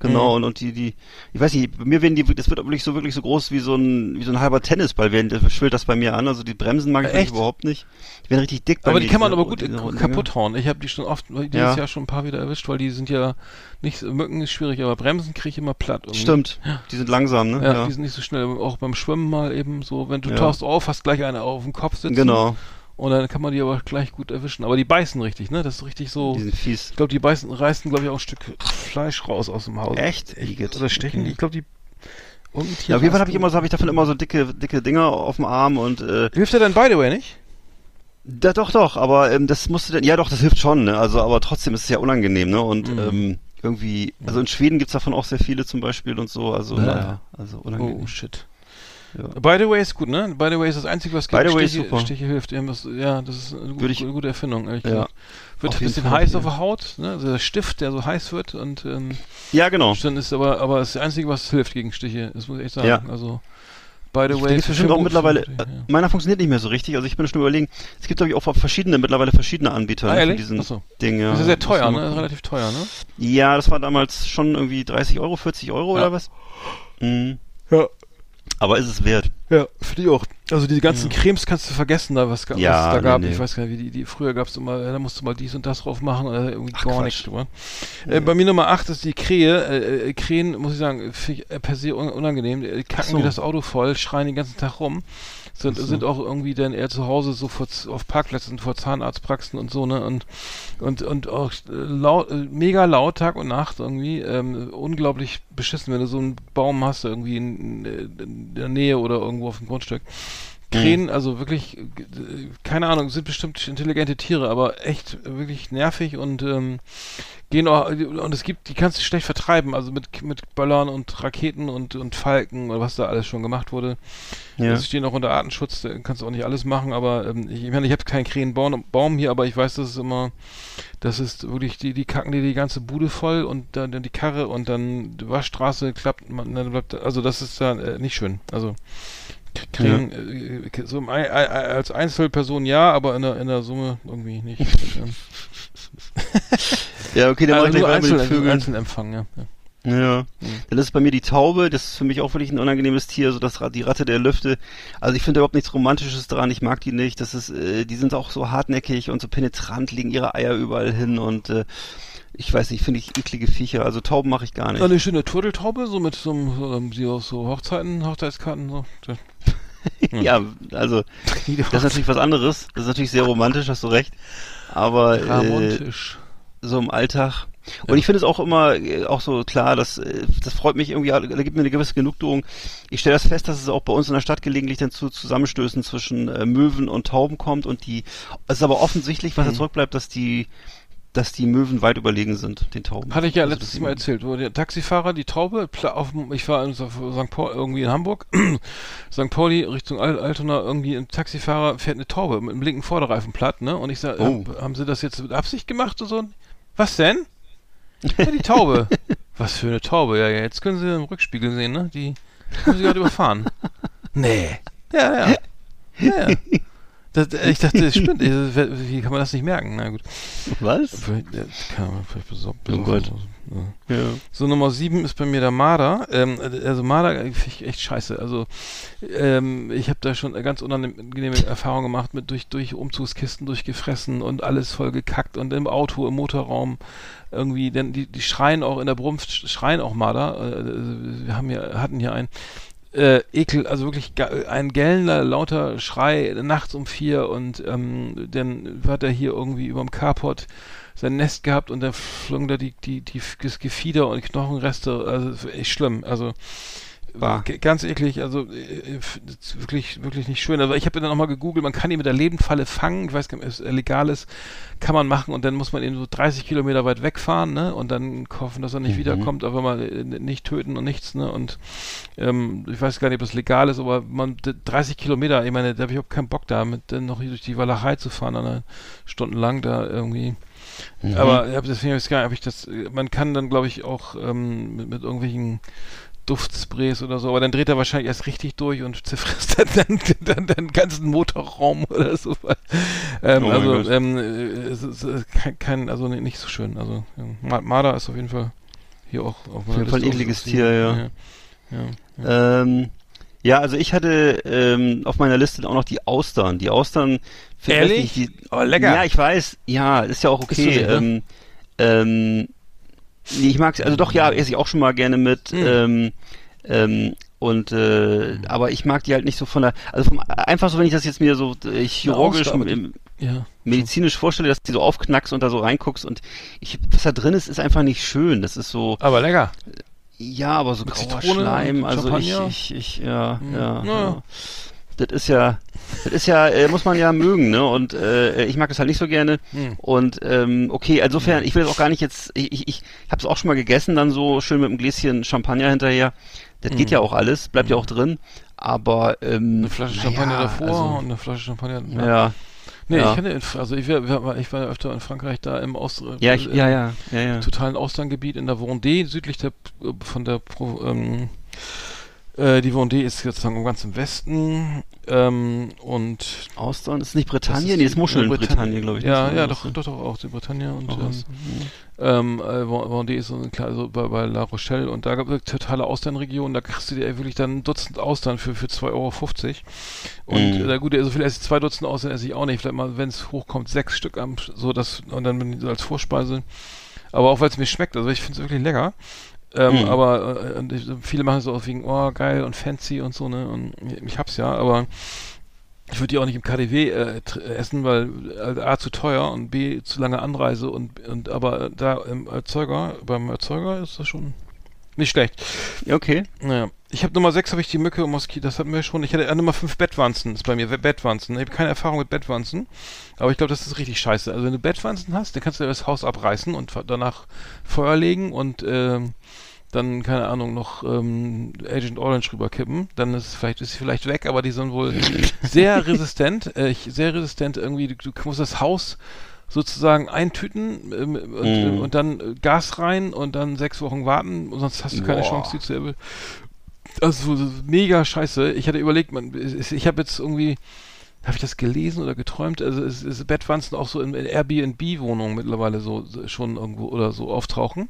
genau. Mhm. Und, und die, die, ich weiß nicht, bei mir werden die, das wird wirklich so, wirklich so groß wie so ein, wie so ein halber Tennisball werden, das schwillt das bei mir an. Also die Bremsen mag ich Äh, überhaupt nicht. Die werden richtig dick bei Aber mir, die kann man diese- aber gut diese kaputt hauen. Ich habe die schon oft, dieses Ja. Jahr schon ein paar wieder erwischt, weil die sind ja nicht, so- Mücken ist schwierig, aber Bremsen kriege ich immer platt. Irgendwie. Stimmt, die sind langsam, ne? Ja, die sind nicht so schnell. Auch beim Schwimmen mal eben so, wenn du Ja. tauchst auf, hast gleich eine auf dem Kopf sitzen. genau, Und dann kann man die aber gleich gut erwischen. Aber die beißen richtig, ne? Das ist richtig so. die sind fies. Ich glaube, die beißen, reißen, glaube ich, auch ein Stück Fleisch raus aus dem Haus. Echt? Igitt. oder stechen? Okay. Ich glaube, die. Ja, auf jeden Fall habe ich immer so, habe ich davon immer so dicke, dicke Dinger auf dem Arm und äh, Hilft dir denn by the way nicht? da, doch, doch, aber ähm, das musste dann, ja doch, das hilft schon, ne? Also, aber trotzdem ist es ja unangenehm, ne? Und Mhm. ähm, irgendwie, also in Schweden gibt's davon auch sehr viele zum Beispiel und so, also Ja. naja, also unangenehm. Oh, shit. Ja. By the way ist gut, ne? By the way ist das Einzige, was By the way ist Stiche, super. Stiche hilft. Irgendwas, ja, das ist eine, gute, ich- gute, gute Erfindung, ehrlich Ja. gesagt. Wird Auf ein bisschen Fall, heiß ja. auf der Haut, ne? Also der Stift, der so heiß wird und ähm, Ja, genau. dann ist aber, aber das Einzige, was hilft gegen Stiche, das muss ich echt sagen. Ja. Also, by the Ich way bestimmt auch mittlerweile, ja. meiner funktioniert nicht mehr so richtig, also ich bin schon überlegen, es gibt glaube ich auch verschiedene, mittlerweile verschiedene Anbieter Ah, ne, von ehrlich? diesen Achso. Dingen. Ja. Das ist sehr teuer, ne? Relativ teuer, ne? Ja, das war damals schon irgendwie 30 Euro, 40 Euro Ja. oder was? Mhm. Ja. Aber ist es wert. Ja, finde ich auch. Also diese ganzen Cremes kannst du vergessen, da was, ga- Ja, was es da nee, gab. nee. Ich weiß gar nicht, wie die, die früher gab es immer, da musst du mal dies und das drauf machen oder irgendwie Ach, gar nichts drüber. Äh, bei mir Nummer 8 ist die Krähe. Äh, äh, Krähen, muss ich sagen, finde ich äh, per se un unangenehm. Die kacken so. mir das Auto voll, schreien den ganzen Tag rum. Sind, sind auch irgendwie dann eher zu Hause so vor, auf Parkplätzen vor Zahnarztpraxen und so, ne? Und und und auch äh, laut, äh, mega laut Tag und Nacht irgendwie, ähm, unglaublich beschissen, wenn du so einen Baum hast irgendwie in, in der Nähe oder irgendwo auf dem Grundstück. Krähen, also wirklich, äh, keine Ahnung, sind bestimmt intelligente Tiere, aber echt wirklich nervig und ähm, gehen auch, und es gibt, die kannst du schlecht vertreiben, also mit, mit Böllern und Raketen und, und Falken oder was da alles schon gemacht wurde. Ja. Das stehen auch unter Artenschutz, da kannst du auch nicht alles machen, aber ähm, ich, ich meine, ich habe keinen Krähenbaum Baum hier, aber ich weiß, dass es immer, das ist wirklich, die, die kacken dir die ganze Bude voll und dann, dann die Karre und dann die Waschstraße klappt, man, dann bleibt, also das ist ja äh, nicht schön. Also K- Krähen, äh, so als Einzelperson ja, aber in der, in der Summe irgendwie nicht. [LAUGHS] Ja, okay, dann also ich nur Einzel Vögeln. Einzelempfang, ja. ja. Ja. Dann ist es bei mir die Taube, das ist für mich auch wirklich ein unangenehmes Tier, so das die Ratte der Lüfte. Also ich finde überhaupt nichts Romantisches dran, ich mag die nicht. Das ist, äh, die sind auch so hartnäckig und so penetrant, legen ihre Eier überall hin und äh, ich weiß nicht, finde ich eklige Viecher. Also Tauben mache ich gar nicht. Eine schöne Turteltaube, so mit so einem, so, ähm, sie aus so Hochzeiten, Hochzeitskarten, so. Das- [LAUGHS] ja, also das ist natürlich was anderes. Das ist natürlich sehr romantisch, hast du recht. Aber äh, so im Alltag. Und ich finde es auch immer äh, auch so klar, dass äh, das freut mich irgendwie, da gibt mir eine gewisse Genugtuung. Ich stelle das fest, dass es auch bei uns in der Stadt gelegentlich dann zu Zusammenstößen zwischen äh, Möwen und Tauben kommt und die es ist aber offensichtlich, was da zurückbleibt, dass die dass die Möwen weit überlegen sind, den Tauben. Hatte ich ja Also, letztes Mal erzählt, wo der Taxifahrer, die Taube, auf, dem- ich war in St. Paul, irgendwie in Hamburg, [CLEARS THROAT] St. Pauli Richtung Al Altona, irgendwie ein Taxifahrer fährt eine Taube mit einem linken Vorderreifen platt, ne? Und ich sag, Oh. hab, haben sie das jetzt mit Absicht gemacht oder so? Was denn? Ja, die Taube. [LAUGHS] Was für eine Taube, ja, ja. Jetzt können sie im Rückspiegel sehen, ne? Die haben sie gerade überfahren. [LAUGHS] Nee. Ja, ja. Ja. Das, ich dachte, das spinnt. Wie kann man das nicht merken? Na gut. Was? Vielleicht, ja, kann man vielleicht besorgt. Oh Gott. Ja. So, Nummer 7 ist bei mir der Marder. Ähm, also Marder finde ich echt scheiße. Also ähm, ich habe da schon ganz unangenehme Erfahrung gemacht mit durch, durch Umzugskisten durchgefressen und alles voll gekackt und im Auto, im Motorraum irgendwie, denn die, die schreien auch in der Brunft, schreien auch Marder. Äh, wir haben hier, hatten hier einen äh, Ekel, also wirklich ein gellender, lauter Schrei nachts um vier und ähm, dann hat er hier irgendwie überm Carport sein Nest gehabt und dann flogen da die, die, die, das Gefieder und Knochenreste, also echt schlimm, also G- ganz eklig, also äh, ist wirklich, wirklich nicht schön. Aber ich habe dann nochmal gegoogelt, man kann ihn mit der Lebendfalle fangen, ich weiß gar nicht, ob es legal ist, kann man machen und dann muss man ihn so 30 Kilometer weit wegfahren, ne? Und dann hoffen, dass er nicht wiederkommt, aber mal äh, nicht töten und nichts, ne? Und ähm, ich weiß gar nicht, ob das legal ist, aber man d- 30 Kilometer, ich meine, da habe ich überhaupt keinen Bock da, mit dann noch hier durch die Walachei zu fahren, eine stundenlang da irgendwie. Aber ja, deswegen habe ich gar hab ich das, man kann dann, glaube ich, auch ähm, mit, mit irgendwelchen Duftsprays oder so, aber dann dreht er wahrscheinlich erst richtig durch und [LAUGHS] zerfrisst dann, dann, dann den ganzen Motorraum oder so. Ähm, Oh also, ähm, äh, es ist äh, kein, kein, also nicht, so schön. Also, ja. Ma- Marder ist auf jeden Fall hier auch auf meiner jeden Fall Liste ekliges. Tier, ja. ja. ja. Ähm, ja, also ich hatte ähm, auf meiner Liste auch noch die Austern. Die Austern, Ehrlich? nicht, die, Aber lecker. Ja, ich weiß. Ja, ist ja auch okay. ne? ähm, ähm, nee, ich mag also doch, ja, esse ich auch schon mal gerne mit. Mhm. Ähm, ähm, und äh, aber ich mag die halt nicht so von der, also vom, einfach so, wenn ich das jetzt mir so äh, chirurgisch, die- im, ja. medizinisch vorstelle, dass die so aufknackst und da so reinguckst und ich, was da drin ist, ist einfach nicht schön. Das ist so, Aber lecker. ja, aber so Mit grauer Zitrone Schleim, also ich, ich, ich, ja, Mhm. ja, Naja. ja. Das ist ja, das ist ja, äh, muss man ja mögen, ne? Und äh, ich mag das halt nicht so gerne. Hm. Und ähm, okay, insofern, ich will jetzt auch gar nicht jetzt, ich, ich, ich habe es auch schon mal gegessen, dann so schön mit einem Gläschen Champagner hinterher. Das geht Mhm. ja auch alles, bleibt ja auch drin. Aber ähm, Eine Flasche Champagner davor also, und eine Flasche Champagner. ja, Nee, Ja. ich kenne, in- also ich, wär, ich war ja öfter in Frankreich da im Ost, ja, ich, äh, ja, ja, ja, ja. totalen Austerngebiet in der Vendée, südlich der, von der, ähm, äh, die Vendée ist sozusagen ganz im Westen, ähm, und Austern, ist nicht das Britannien? Nee, ist Muscheln in Britannien, Britannien, glaube ich. Ja, Das ja, doch, doch, doch, auch die Bretagne und, Auch ähm, was. ähm, äh, Vendée ist so ein klar, so bei, bei La Rochelle und da gab es totale Austernregion, da kriegst du dir wirklich dann ein Dutzend Austern für, für 2,50 Euro. Und Mhm. äh, na gut, so viel esse ich, zwei Dutzend Austern esse ich auch nicht, vielleicht mal, wenn es hochkommt, sechs Stück am, so das, und dann bin ich so als Vorspeise. Aber auch weil es mir schmeckt, also ich finde es wirklich lecker. Ähm, Mhm. Aber äh, viele machen es auch wegen, oh geil und fancy und so, ne? Und ich hab's ja, aber Ich würde die auch nicht im KDW äh, tr- essen, weil äh, A zu teuer und B zu lange Anreise und, und aber da im Erzeuger, beim Erzeuger ist das schon nicht schlecht. Okay. Naja. Ich habe Nummer 6 habe ich die Mücke und Moskito, das hatten wir schon. Ich hatte äh, Nummer 5 Bettwanzen, ist bei mir Bettwanzen. Ich habe keine Erfahrung mit Bettwanzen, aber ich glaube, das ist richtig scheiße. Also wenn du Bettwanzen hast, dann kannst du das Haus abreißen und danach Feuer legen und ähm, dann, keine Ahnung, noch ähm, Agent Orange rüberkippen. Dann ist es vielleicht, ist sie vielleicht weg, aber die sind wohl [LAUGHS] sehr resistent, äh, ich- sehr resistent irgendwie. Du, du musst das Haus sozusagen eintüten ähm, und, Mhm. und dann Gas rein und dann sechs Wochen warten, sonst hast du keine Boah. Chance, die zu erwischen. Also so mega scheiße. Ich hatte überlegt, man, es- ich habe jetzt irgendwie, habe ich das gelesen oder geträumt? Also es ist Bettwanzen auch so in, in Airbnb-Wohnungen mittlerweile so, so schon irgendwo oder so auftauchen.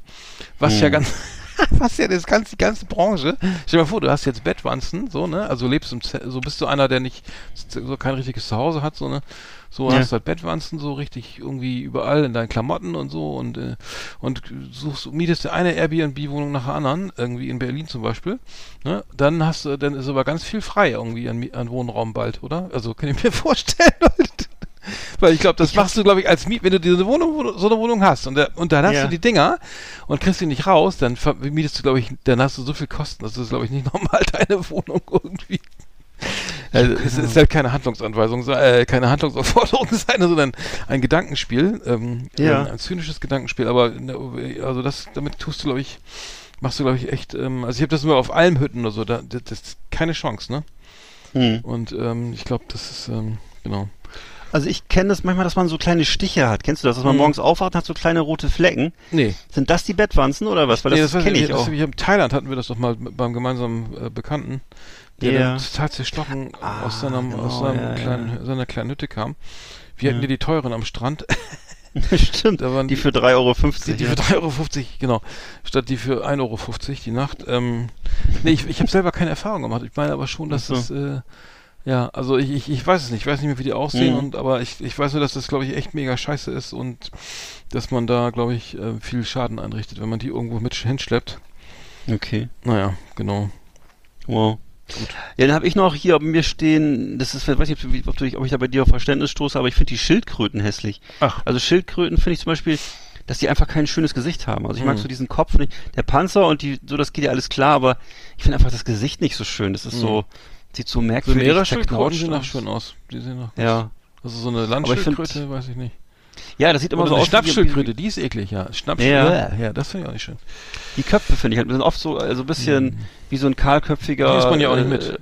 Was ja Hm. ganz, [LAUGHS] was ja das ganze, die ganze Branche. Stell dir mal vor, du hast jetzt Bettwanzen, so, ne? Also lebst im, Ze- so bist du einer, der nicht so kein richtiges Zuhause hat, so, ne? So Ja. hast du halt Bettwanzen so richtig irgendwie überall in deinen Klamotten und so und äh, und suchst, mietest dir eine Airbnb-Wohnung nach der anderen, irgendwie in Berlin zum Beispiel. Ne? Dann hast du, dann ist aber ganz viel frei irgendwie an, an Wohnraum bald, oder? Also kann ich mir [LAUGHS] vorstellen. Weil ich glaube, das machst du, glaube ich, als Miet, wenn du diese Wohnung, so eine Wohnung hast und, da- und dann hast Ja. du die Dinger und kriegst die nicht raus, dann mietest du, glaube ich, dann hast du so viel Kosten, das ist, glaube ich, nicht [LAUGHS] normal, deine Wohnung irgendwie. Also es ist halt keine Handlungsanweisung, äh, keine Handlungsaufforderung [LAUGHS] sein, sondern ein Gedankenspiel, ähm, Ja. ein, ein zynisches Gedankenspiel. Aber ne, also das, damit tust du, glaube ich, machst du, glaube ich, echt. Ähm, also ich habe das nur auf Almhütten oder so, da, das, das ist keine Chance, ne? Hm. Und ähm, ich glaube, das ist ähm, genau. Also ich kenne das manchmal, dass man so kleine Stiche hat. Kennst du das, dass man Mhm. morgens aufwacht und hat so kleine rote Flecken? Nee, Sind das die Bettwanzen oder was? Weil nee das, weiß kenne ich das auch. Ich, in Thailand hatten wir das doch mal beim gemeinsamen äh, Bekannten, der Ja. dann total zerstochen Ah, aus, seinem, aus genau, seinem ja, kleinen, seiner kleinen Hütte kam. Wir hatten Ja. ja die teuren am Strand. [LAUGHS] Stimmt. Da waren Die für 3,50 Euro. Die, die für 3,50 Euro, genau. Statt die für 1,50 Euro die Nacht. Ähm, nee, ich, ich habe selber keine Erfahrung gemacht. Ich meine aber schon, dass das, so. äh, ja, also ich, ich, ich weiß es nicht. Ich weiß nicht mehr, wie die aussehen, Mhm. und, aber ich, ich weiß nur, dass das, glaube ich, echt mega scheiße ist und dass man da, glaube ich, äh, viel Schaden einrichtet, wenn man die irgendwo mit hinschleppt. Okay. Naja, genau. Wow. Ja, dann habe ich noch hier bei mir stehen, das ist, ich weiß nicht, ob, ob, ob ich da bei dir auf Verständnis stoße, aber ich finde die Schildkröten hässlich. Ach. Also Schildkröten finde ich zum Beispiel, dass die einfach kein schönes Gesicht haben. Also ich mag Mhm. so diesen Kopf nicht. Der Panzer und die, so das geht ja alles klar, aber ich finde einfach das Gesicht nicht so schön. Das ist so, sieht so So merkwürdig Meeresschildkröten zerknautscht sehen auch aus. schön aus. Die sehen auch Ja. Also so eine Landschildkröte, weiß ich nicht. Ja, das sieht immer Oder so eine aus. Schnappschildkröte, die ist eklig, ja. Schnappschildkröte, Ja. ja, das finde ich auch nicht schön. Die Köpfe finde ich halt, sind oft so, also ein bisschen wie so ein kahlköpfiger, Die isst man ja auch nicht mit,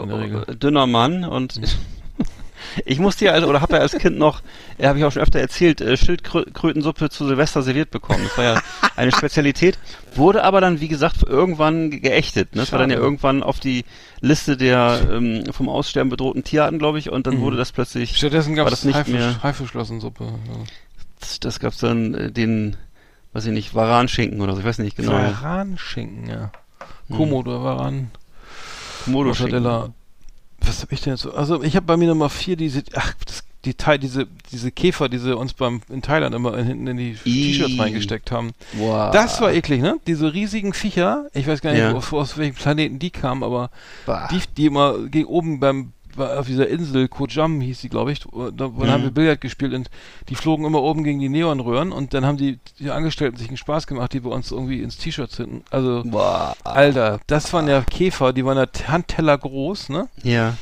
äh, dünner Mann und ich musste ja, also, oder habe ja als Kind noch, äh, habe ich auch schon öfter erzählt, äh, Schildkrötensuppe zu Silvester serviert bekommen. Das war ja eine Spezialität, wurde aber dann, wie gesagt, irgendwann ge- geächtet. Ne? Das war dann ja irgendwann auf die Liste der ähm, vom Aussterben bedrohten Tierarten, glaube ich, und dann Mhm. wurde das plötzlich, Stattdessen gab es Haifisch, Haifischflossensuppe. Ja. das, das gab's dann äh, den, weiß ich nicht, Varanschinken oder so, ich weiß nicht genau. Varanschinken, ja. Komodo, Varan, Komodo-Schinken. Mortadella. Was hab ich denn jetzt so? Also ich habe bei mir Nummer vier diese, ach, das, die Thai, diese, diese Käfer, die sie uns beim, in Thailand immer in, hinten in die. T-Shirts reingesteckt haben. Wow. Das war eklig, ne? Diese riesigen Viecher, ich weiß gar nicht, Ja. aus, aus welchem Planeten die kamen, aber Bah. die, die immer gegen oben beim war auf dieser Insel Kojam hieß die, glaube ich, da da Mhm. haben wir Billard gespielt und die flogen immer oben gegen die Neonröhren und dann haben die, die Angestellten sich einen Spaß gemacht, die bei uns irgendwie ins T-Shirt zünden. Also, Boah. Alter, das waren ja Käfer, die waren ja Handteller groß, ne? Ja.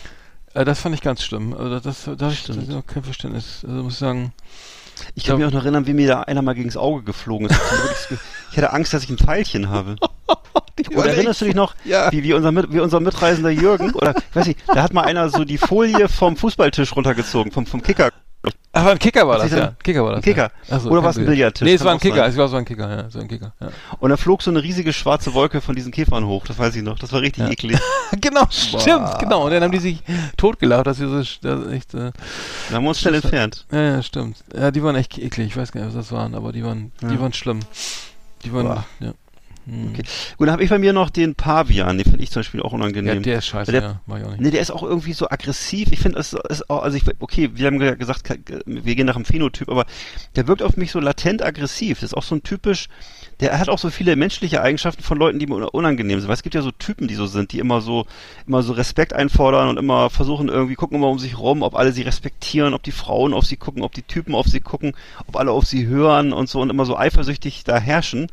Äh, das fand ich ganz schlimm. Also das, da habe ich Stimmt. da hab ich noch kein Verständnis. Also muss ich sagen, Ich kann mich auch noch erinnern, wie mir da einer mal gegens Auge geflogen ist. Das Ich hatte Angst, dass ich ein Pfeilchen habe. [LAUGHS] Oder erinnerst du dich noch, [LAUGHS] Ja. wie, wie, unser Mit, wie unser Mitreisender Jürgen, oder ich weiß nicht, da hat mal einer so die Folie vom Fußballtisch runtergezogen, vom, vom Kicker. Aber ein Kicker war das, sich ja. Kicker war das. Ein Kicker. Ja. So, Oder kein war's ein Billard. Billardtisch? Nee, es war ein Kicker. sein. Ich glaube, es war ein Kicker, ja. So ein Kicker, ja. Und da flog so eine riesige schwarze Wolke von diesen Käfern hoch, das weiß ich noch. Das war richtig Ja. eklig. [LAUGHS] genau, stimmt, genau. Und dann haben die sich totgelacht, dass sie so das echt, äh, Da haben wir uns schnell Das- entfernt. ja, ja, stimmt. Ja, die waren echt eklig. Ich weiß gar nicht, was das waren, aber die waren, die waren schlimm. Die waren, Boah. ja. Hm. Okay. Gut, dann habe ich bei mir noch den Pavian, den finde ich zum Beispiel auch Ja, unangenehm. der ist scheiße, Der- ja, mach ich auch nicht. Nee, der ist auch irgendwie so aggressiv. Ich finde, es ist auch, also ich, okay, wir haben ge- gesagt, wir gehen nach dem Phänotyp, aber der wirkt auf mich so latent aggressiv. Das ist auch so ein typisch, der hat auch so viele menschliche Eigenschaften von Leuten, die mir unangenehm sind. Weil es gibt ja so Typen, die so sind, die immer so, immer so Respekt einfordern und immer versuchen irgendwie, gucken immer um sich rum, ob alle sie respektieren, ob die Frauen auf sie gucken, ob die Typen auf sie gucken, ob alle auf sie hören und so und immer so eifersüchtig da herrschen.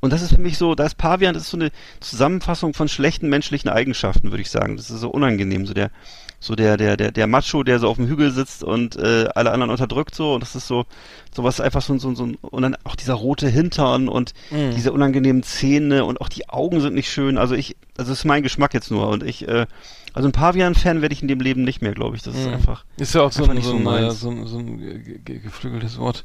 Und das ist für mich so, da ist Pavian, das ist so eine Zusammenfassung von schlechten menschlichen Eigenschaften, würde ich sagen. Das ist so unangenehm, so der, so der, der, der, der Macho, der so auf dem Hügel sitzt und äh, alle anderen unterdrückt so. Und das ist so, sowas einfach so, so, so ein, und dann auch dieser rote Hintern und Mhm. diese unangenehmen Zähne und auch die Augen sind nicht schön. Also ich, also das ist mein Geschmack jetzt nur. Und ich, äh, also ein Pavian-Fan werde ich in dem Leben nicht mehr, glaube ich. Das ist Mhm. einfach. Ist ja auch so ein, so, ein, äh, meins. so ein, so ein ge- ge- geflügeltes Wort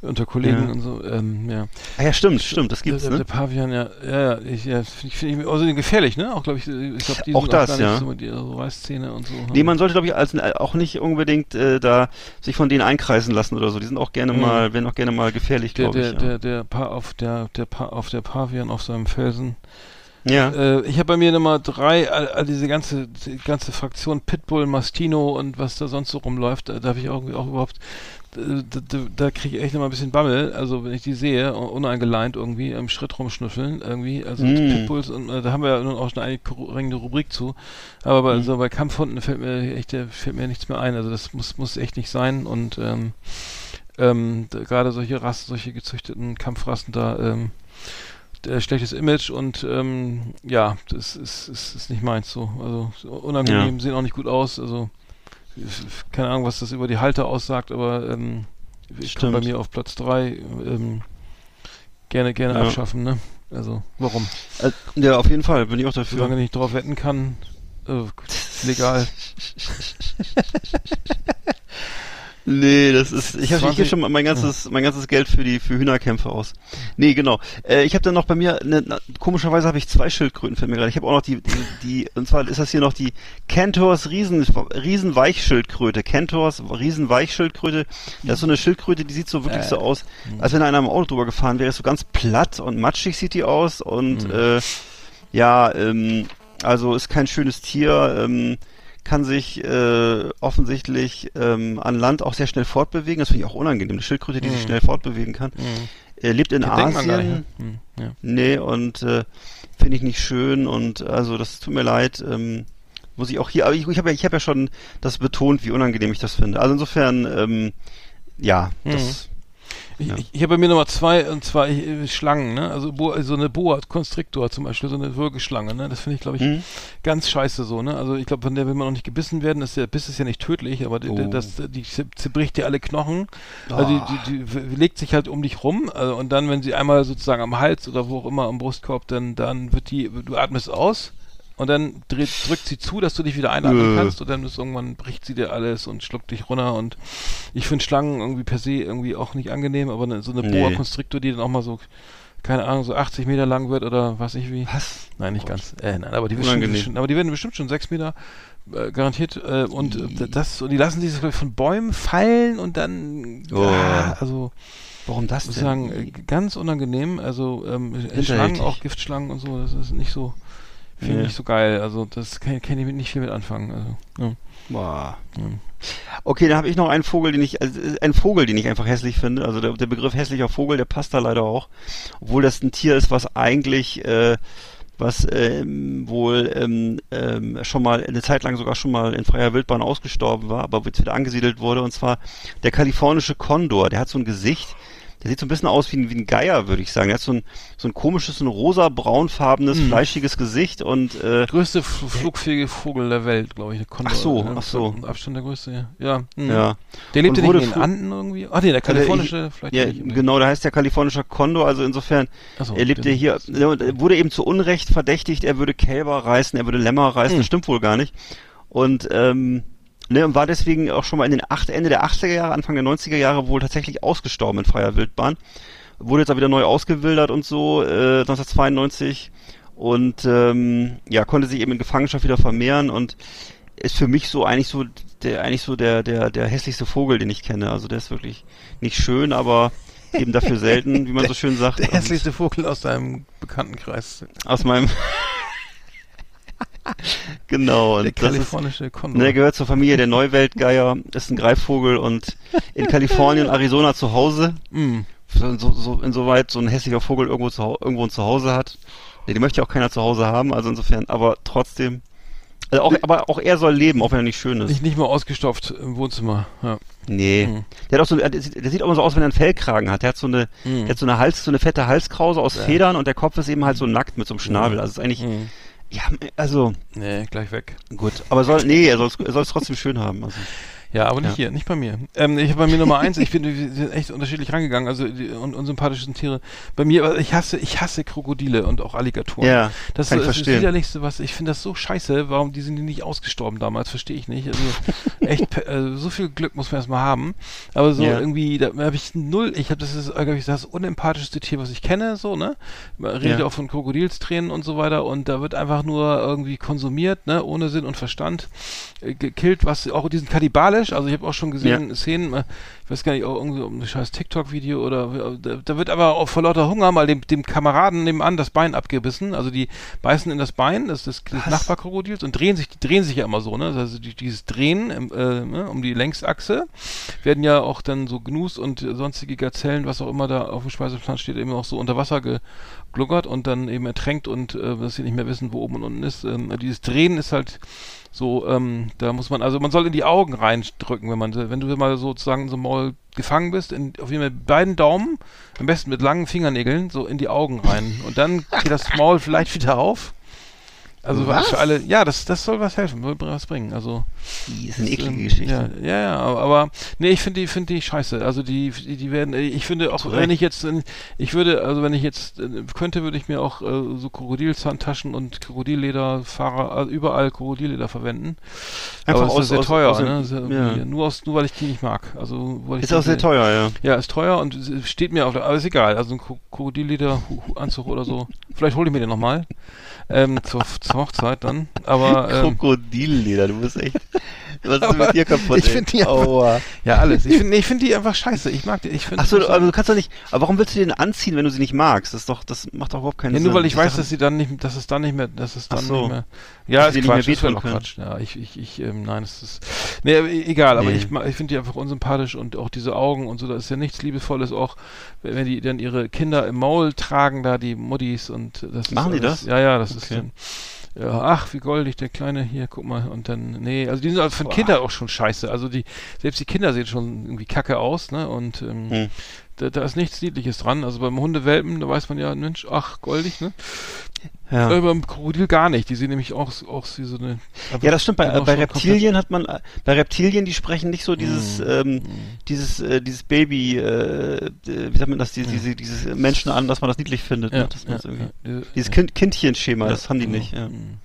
unter Kollegen Ja. und so. Ähm, ja. Ah ja, stimmt, stimmt, das gibt's, der, der, ne? der Pavian, ja, ja, ja, ich, ja, finde ich, find ich außerdem gefährlich, ne? Auch glaube ich, ich glaube, die Auch das, nicht ja. so mit ihrer so Reißzähne und so. Nee, man sollte, glaube ich, als, äh, auch nicht unbedingt äh, da sich von denen einkreisen lassen oder so. Die sind auch gerne Mhm. mal, werden auch gerne mal gefährlich, der, glaube der, ich. Ja. der, der, pa auf der, der pa auf der Pavian auf seinem Felsen. Ja. Äh, ich habe bei mir Nummer drei, all, all diese ganze, die ganze Fraktion Pitbull, Mastino und was da sonst so rumläuft, da, da habe ich auch, auch überhaupt, äh, da, da, da kriege ich echt immer ein bisschen Bammel, also wenn ich die sehe, un- uneingeleint irgendwie, im Schritt rumschnüffeln irgendwie, also die Mm. Pitbulls und äh, da haben wir ja nun auch schon eine eigene Rubrik zu, aber bei, Mm. also bei Kampfhunden fällt mir echt, äh, fällt mir nichts mehr ein, also das muss, muss echt nicht sein und ähm, ähm, gerade solche Rassen, solche gezüchteten Kampfrassen da, ähm, der schlechtes Image und ähm, ja, das ist, ist, ist nicht meins so. Also so unangenehm, sehen auch nicht gut aus. Also keine Ahnung, was das über die Halter aussagt, aber ähm, ich komme bei Stimmt. mir auf Platz 3. Ähm, gerne, gerne Ja. abschaffen, ne? Also warum? Äh, ja, auf jeden Fall, bin ich auch dafür. Solange ich nicht drauf wetten kann, äh, legal. [LAUGHS] Nee, das ist. Ich, hab, ich 20 gebe schon mein ganzes, mein ganzes Geld für die für Hühnerkämpfe aus. Nee, genau. Äh, ich habe dann noch bei mir, ne, na, komischerweise habe ich zwei Schildkröten für mir gerade. Ich habe auch noch die, die, die, und zwar ist das hier noch die Kentors Riesen, Riesenweichschildkröte. Kentors Riesenweichschildkröte. Das ist so eine Schildkröte, die sieht so wirklich so aus, als wenn einer am Auto drüber gefahren wäre. Ist so ganz platt und matschig sieht die aus und äh, ja, ähm, also ist kein schönes Tier. Ähm, kann sich äh, offensichtlich ähm, an Land auch sehr schnell fortbewegen. Das finde ich auch unangenehm. Eine Schildkröte, die sich schnell fortbewegen kann. Er lebt in nicht, Asien. Hm, ja. Nee, und äh, finde ich nicht schön und also das tut mir leid. Ähm, muss ich auch hier, aber ich, ich habe ja, ich hab ja schon das betont, wie unangenehm ich das finde. Also insofern, ähm, ja, das. Ich, Ja. ich, ich habe bei mir Nummer zwei, und zwar äh, Schlangen, ne? Also Boa, so eine Boa Constrictor zum Beispiel, so eine Würgeschlange, ne? Das finde ich, glaube ich, Hm? ganz scheiße so, ne? Also ich glaube, von der will man noch nicht gebissen werden. Das, der Biss ist ja nicht tödlich, aber die, Oh. das, die zerbricht dir alle Knochen. Also die, die, die w- legt sich halt um dich rum also, und dann, wenn sie einmal sozusagen am Hals oder wo auch immer am Brustkorb, dann, dann wird die, du atmest aus und dann dreht, drückt sie zu, dass du dich wieder einatmen kannst und dann ist irgendwann bricht sie dir alles und schluckt dich runter und ich finde Schlangen irgendwie per se irgendwie auch nicht angenehm, aber ne, so eine Nee. Boa Constrictor, die dann auch mal so keine Ahnung, so 80 Meter lang wird oder was ich wie. Was? Nein, nicht Gott. ganz. Äh, nein, aber die, bestimmt, aber die werden bestimmt schon sechs Meter äh, garantiert äh, und äh, das und die lassen sich ich, von Bäumen fallen und dann Oh. ah, also Warum das ich muss denn? sagen äh, ganz unangenehm. Also ähm, äh. Schlangen, auch Giftschlangen und so, das ist nicht so finde ich Nee. nicht so geil. Also das kann, kann ich mit nicht viel mit anfangen. Also ja. Boah. Ja. Okay, dann habe ich noch einen Vogel, den ich, also einen Vogel, den ich einfach hässlich finde. Also der, der Begriff hässlicher Vogel, der passt da leider auch. Obwohl das ein Tier ist, was eigentlich, äh, was ähm, wohl ähm, ähm, schon mal eine Zeit lang sogar schon mal in freier Wildbahn ausgestorben war, aber jetzt wieder angesiedelt wurde. Und zwar der kalifornische Kondor. Der hat so ein Gesicht, der sieht so ein bisschen aus wie ein, wie ein Geier, würde ich sagen. Der hat so ein, so ein komisches, so ein rosa-braunfarbenes, Mhm. fleischiges Gesicht und äh, Größte flugfähige Vogel der Welt, glaube ich. Der Kondor, Ach so, ne? ach so. Abstand der größte, ja. Ja. hm. ja. Der lebte Und nicht wurde in den Anden irgendwie. Ach nee, der kalifornische, vielleicht Ja, nicht. genau, da heißt der kalifornischer Kondor, also insofern, so, er lebte den- hier, ja, und er wurde eben zu Unrecht verdächtigt, er würde Kälber reißen, er würde Lämmer reißen, Hm. das stimmt wohl gar nicht. Und, ähm, ne, und war deswegen auch schon mal in den acht, Ende der 80er Jahre, Anfang der 90er Jahre wohl tatsächlich ausgestorben in freier Wildbahn. Wurde jetzt auch wieder neu ausgewildert und so, äh, 1992 und ähm, ja, konnte sich eben in Gefangenschaft wieder vermehren und ist für mich so eigentlich so der eigentlich so der der der hässlichste Vogel, den ich kenne. Also der ist wirklich nicht schön, aber eben dafür selten, wie man so schön sagt. [LAUGHS] Der hässlichste Vogel aus deinem Bekanntenkreis. Aus meinem. [LAUGHS] [LAUGHS] genau. Der kalifornische Kondor. ne, der gehört zur Familie der Neuweltgeier, ist ein Greifvogel und in [LAUGHS] Kalifornien, Arizona zu Hause. Mm. So, so, so, insoweit so ein hässlicher Vogel irgendwo, zu, irgendwo ein Zuhause hat. Nee, den möchte ja auch keiner zu Hause haben, also insofern, aber trotzdem. Also auch, aber auch er soll leben, auch wenn er nicht schön ist. Nicht, nicht mal ausgestopft im Wohnzimmer. Ja. Nee. Mhm. Der hat auch so, der, sieht- auch immer so aus, wenn er einen Fellkragen hat. Der hat so eine, Mhm. der hat so eine Hals, so eine fette Halskrause aus Ja. Federn und der Kopf ist eben halt so nackt mit so einem Schnabel. Also es ist eigentlich, Mhm. Ja, also, Nee, gleich weg. gut. Aber soll, nee, er soll es trotzdem schön haben. Also. Ja, aber nicht Ja. hier, nicht bei mir. Ähm, ich habe bei mir Nummer eins, ich finde, wir sind echt unterschiedlich rangegangen, also die un unsympathischen Tiere. Bei mir, aber ich hasse, ich hasse Krokodile und auch Alligatoren. Ja, das kann ist ich das verstehen. widerlichste, was ich finde das so scheiße, warum die sind die nicht ausgestorben damals, verstehe ich nicht. Also echt äh, so viel Glück muss man erstmal haben, aber so Ja. irgendwie da habe ich null, ich habe das ist glaube ich das unempathischste Tier, was ich kenne, so, ne? Man redet Ja. auch von Krokodilstränen und so weiter und da wird einfach nur irgendwie konsumiert, ne, ohne Sinn und Verstand äh, gekillt, was auch diesen kannibalisch, also ich habe auch schon gesehen Szenen, äh, ich weiß gar nicht, auch irgendwie um ein scheiß TikTok-Video oder äh, da, da wird aber auch vor lauter Hunger mal dem, dem Kameraden nebenan das Bein abgebissen, also die beißen in das Bein des, des, des Nachbarkrokodils und drehen sich, die drehen sich ja immer so, ne, also die, dieses Drehen im, äh, ne, um die Längsachse werden ja auch dann so Gnus und sonstige Gazellen, was auch immer da auf dem Speiseplan steht, eben auch so unter Wasser gegluckert und dann eben ertränkt und äh, dass sie nicht mehr wissen, wo oben und unten ist. Ähm, dieses Drehen ist halt so, ähm, da muss man, also man soll in die Augen reindrücken, wenn man, wenn du mal sozusagen so Maul gefangen bist, in, auf jeden Fall mit beiden Daumen, am besten mit langen Fingernägeln, so in die Augen rein. Und dann geht das Maul [LAUGHS] vielleicht wieder auf. Also Was? für alle, ja, das, das soll was helfen, soll was bringen. Also Die ist eine eklige Geschichte. Ja, ja, ja, aber, nee, ich finde die, finde die scheiße. Also die, die, die werden, ich finde auch, wenn ich jetzt, ich würde, also wenn ich jetzt äh, könnte, würde ich mir auch äh, so Krokodilzahntaschen und Krokodilleder, Fahrer, also überall Krokodilleder verwenden. Einfach aber aus- ist sehr aus- teuer, aus ne? Ist ja Nur aus, nur weil ich die nicht mag. Also weil ich Ist auch sehr teuer, ja. ja, ist teuer und steht mir auf der, aber ist egal. Also ein Kro- Krokodilleder-Anzug oder so. Vielleicht hole ich mir den nochmal. Ähm, zur, zur Hochzeit dann. Aber, [LAUGHS] ähm, Krokodilleder, du bist echt. Was ist mit dir kaputt? ich ey? find die einfach- ja, alles. Ich finde ich finde die einfach scheiße. Ich mag die. Ich finde Achso, das- aber du kannst doch nicht. Aber warum willst du den anziehen, wenn du sie nicht magst? Das ist doch, das macht doch überhaupt keinen ja, Sinn. nur weil ich Das weiß, dass sie dann nicht, dass es dann nicht mehr, dass es dann Ach so. nicht mehr. Ja, ist nicht mehr Quatsch, ist können. Quatsch. Ja, ich, ich, ich, ähm, nein, es ist, nee, egal, aber Nee. ich, ich finde die einfach unsympathisch und auch diese Augen und so, da ist ja nichts Liebevolles auch, wenn die dann ihre Kinder im Maul tragen, da die Muttis und das ist Machen die alles, das? Ja, ja, das ist Okay. dann, ja, ach, wie goldig, der Kleine, hier, guck mal, und dann, nee, also die sind also von Kindern auch schon scheiße, also die, selbst die Kinder sehen schon irgendwie kacke aus, ne, und, ähm, Hm. Da, da ist nichts Niedliches dran, also beim Hundewelpen, da weiß man ja, Mensch, ach, goldig, ne, Ja. äh, beim Krokodil gar nicht. Die sehen nämlich auch, auch wie so eine. Ja, das stimmt. Bei, äh, bei Reptilien hat man, bei Reptilien, die sprechen nicht so dieses, Mm, ähm, dieses, äh, dieses Baby, äh, äh, wie sagt man das, die, diese, dieses Menschen an, dass man das niedlich findet. Ja, ne? ja, ja, diese- dieses kind, Kindchenschema, das haben die genau. nicht. Ja. Mhm.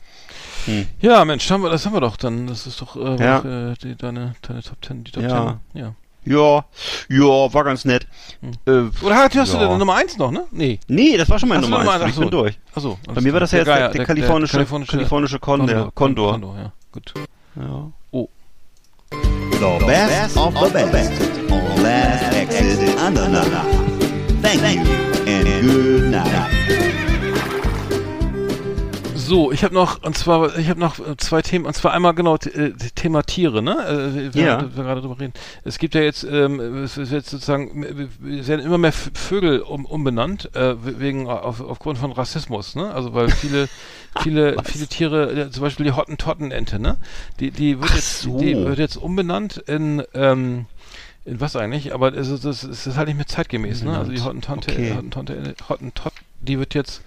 Hm. Ja, Mensch, haben wir, das haben wir doch dann. Das ist doch äh, Ja. auch, äh, die, deine, deine Top Ten, die Top Ja. Ten. Ja. Ja, ja, war ganz nett. Hm. Äh, Oder hast, hast du Ja. denn Nummer eins noch, ne? Nee. nee, das war schon meine Nummer Nummer eins. eins, Ich ach bin durch. Achso. Bei mir war das ja jetzt der, der, kalifornische, kalifornische, kalifornische Condor. Condor. Condor, ja. Gut. Ja. The best of the best on Last Exit Andernach. Thank you and good night. So, ich habe noch, und zwar, ich habe noch äh, zwei Themen, und zwar einmal genau äh, Thema Tiere, ne? Äh, wir, Ja. wir gerade drüber reden. Es gibt ja jetzt, ähm, es jetzt sozusagen, es werden immer mehr Vögel um, umbenannt, äh, wegen, auf, aufgrund von Rassismus, ne? Also weil viele, [LAUGHS] viele, viele Tiere, zum Beispiel die Hottentottenente, ne? Die, die wird Ach jetzt, so. die wird jetzt umbenannt in, ähm, in was eigentlich? Aber es ist, es ist halt nicht mehr zeitgemäß, ne? Also die Hottentante, Okay. Hottentante, Hottentott, die wird jetzt,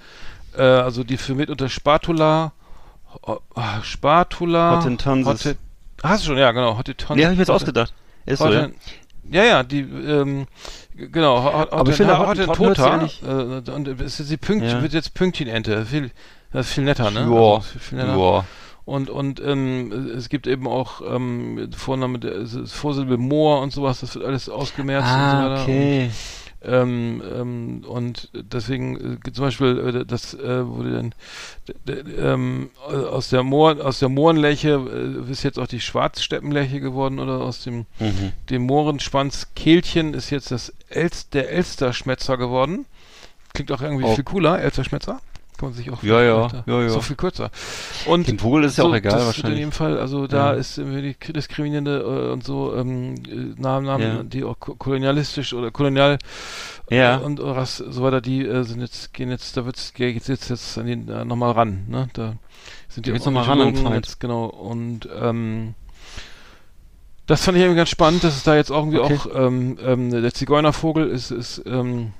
äh, also die firmiert unter Spatula, ah, Spatula, Hottentonsis. Hotte- hast du schon, ja, genau, Hottentonsis. Nee, habe ich mir jetzt ausgedacht. Ist so, ja. Ja, ja, die, ähm, genau, Ho- Ho- Aber ich finde, Hottentota, äh, und es ist die Pünkt, Ja. wird jetzt Pünktchenente, viel, das ist viel netter, ne? Ja. Also, viel, netter. Ja. Und, und ähm, es gibt eben auch ähm, Vorname, Vorsilbe Moor und sowas, das wird alles ausgemerzt und so Ah, weiter. okay. Und, Ähm, ähm, und deswegen äh, zum Beispiel äh, das äh, wurde dann ähm, aus der Moor aus der Mohrenlärche äh, ist jetzt auch die Schwarzsteppenlärche geworden oder aus dem Mhm. dem Mohrenschwanzkehlchen ist jetzt das Elst, der Elsterschmetzer geworden. Klingt auch irgendwie Oh. viel cooler, Elsterschmetzer. Kann man sich auch Ja, ja, ja, ja. So viel kürzer. Und Dem Vogel ist ja auch egal das wahrscheinlich. In jedem Fall, also da Ja. ist irgendwie die diskriminierende äh, und so ähm, äh, Namen, Namen Ja. die auch ko- kolonialistisch oder kolonial Ja. und was so weiter, die äh, sind jetzt, gehen jetzt, da wird's, geht jetzt, jetzt an den, äh, nochmal ran, ne? Da sind Da die geht's noch mal ran an jetzt, genau, und ähm, das fand ich irgendwie ganz spannend, dass es da jetzt irgendwie Okay. auch ähm, ähm, der Zigeunervogel ist, ist ähm,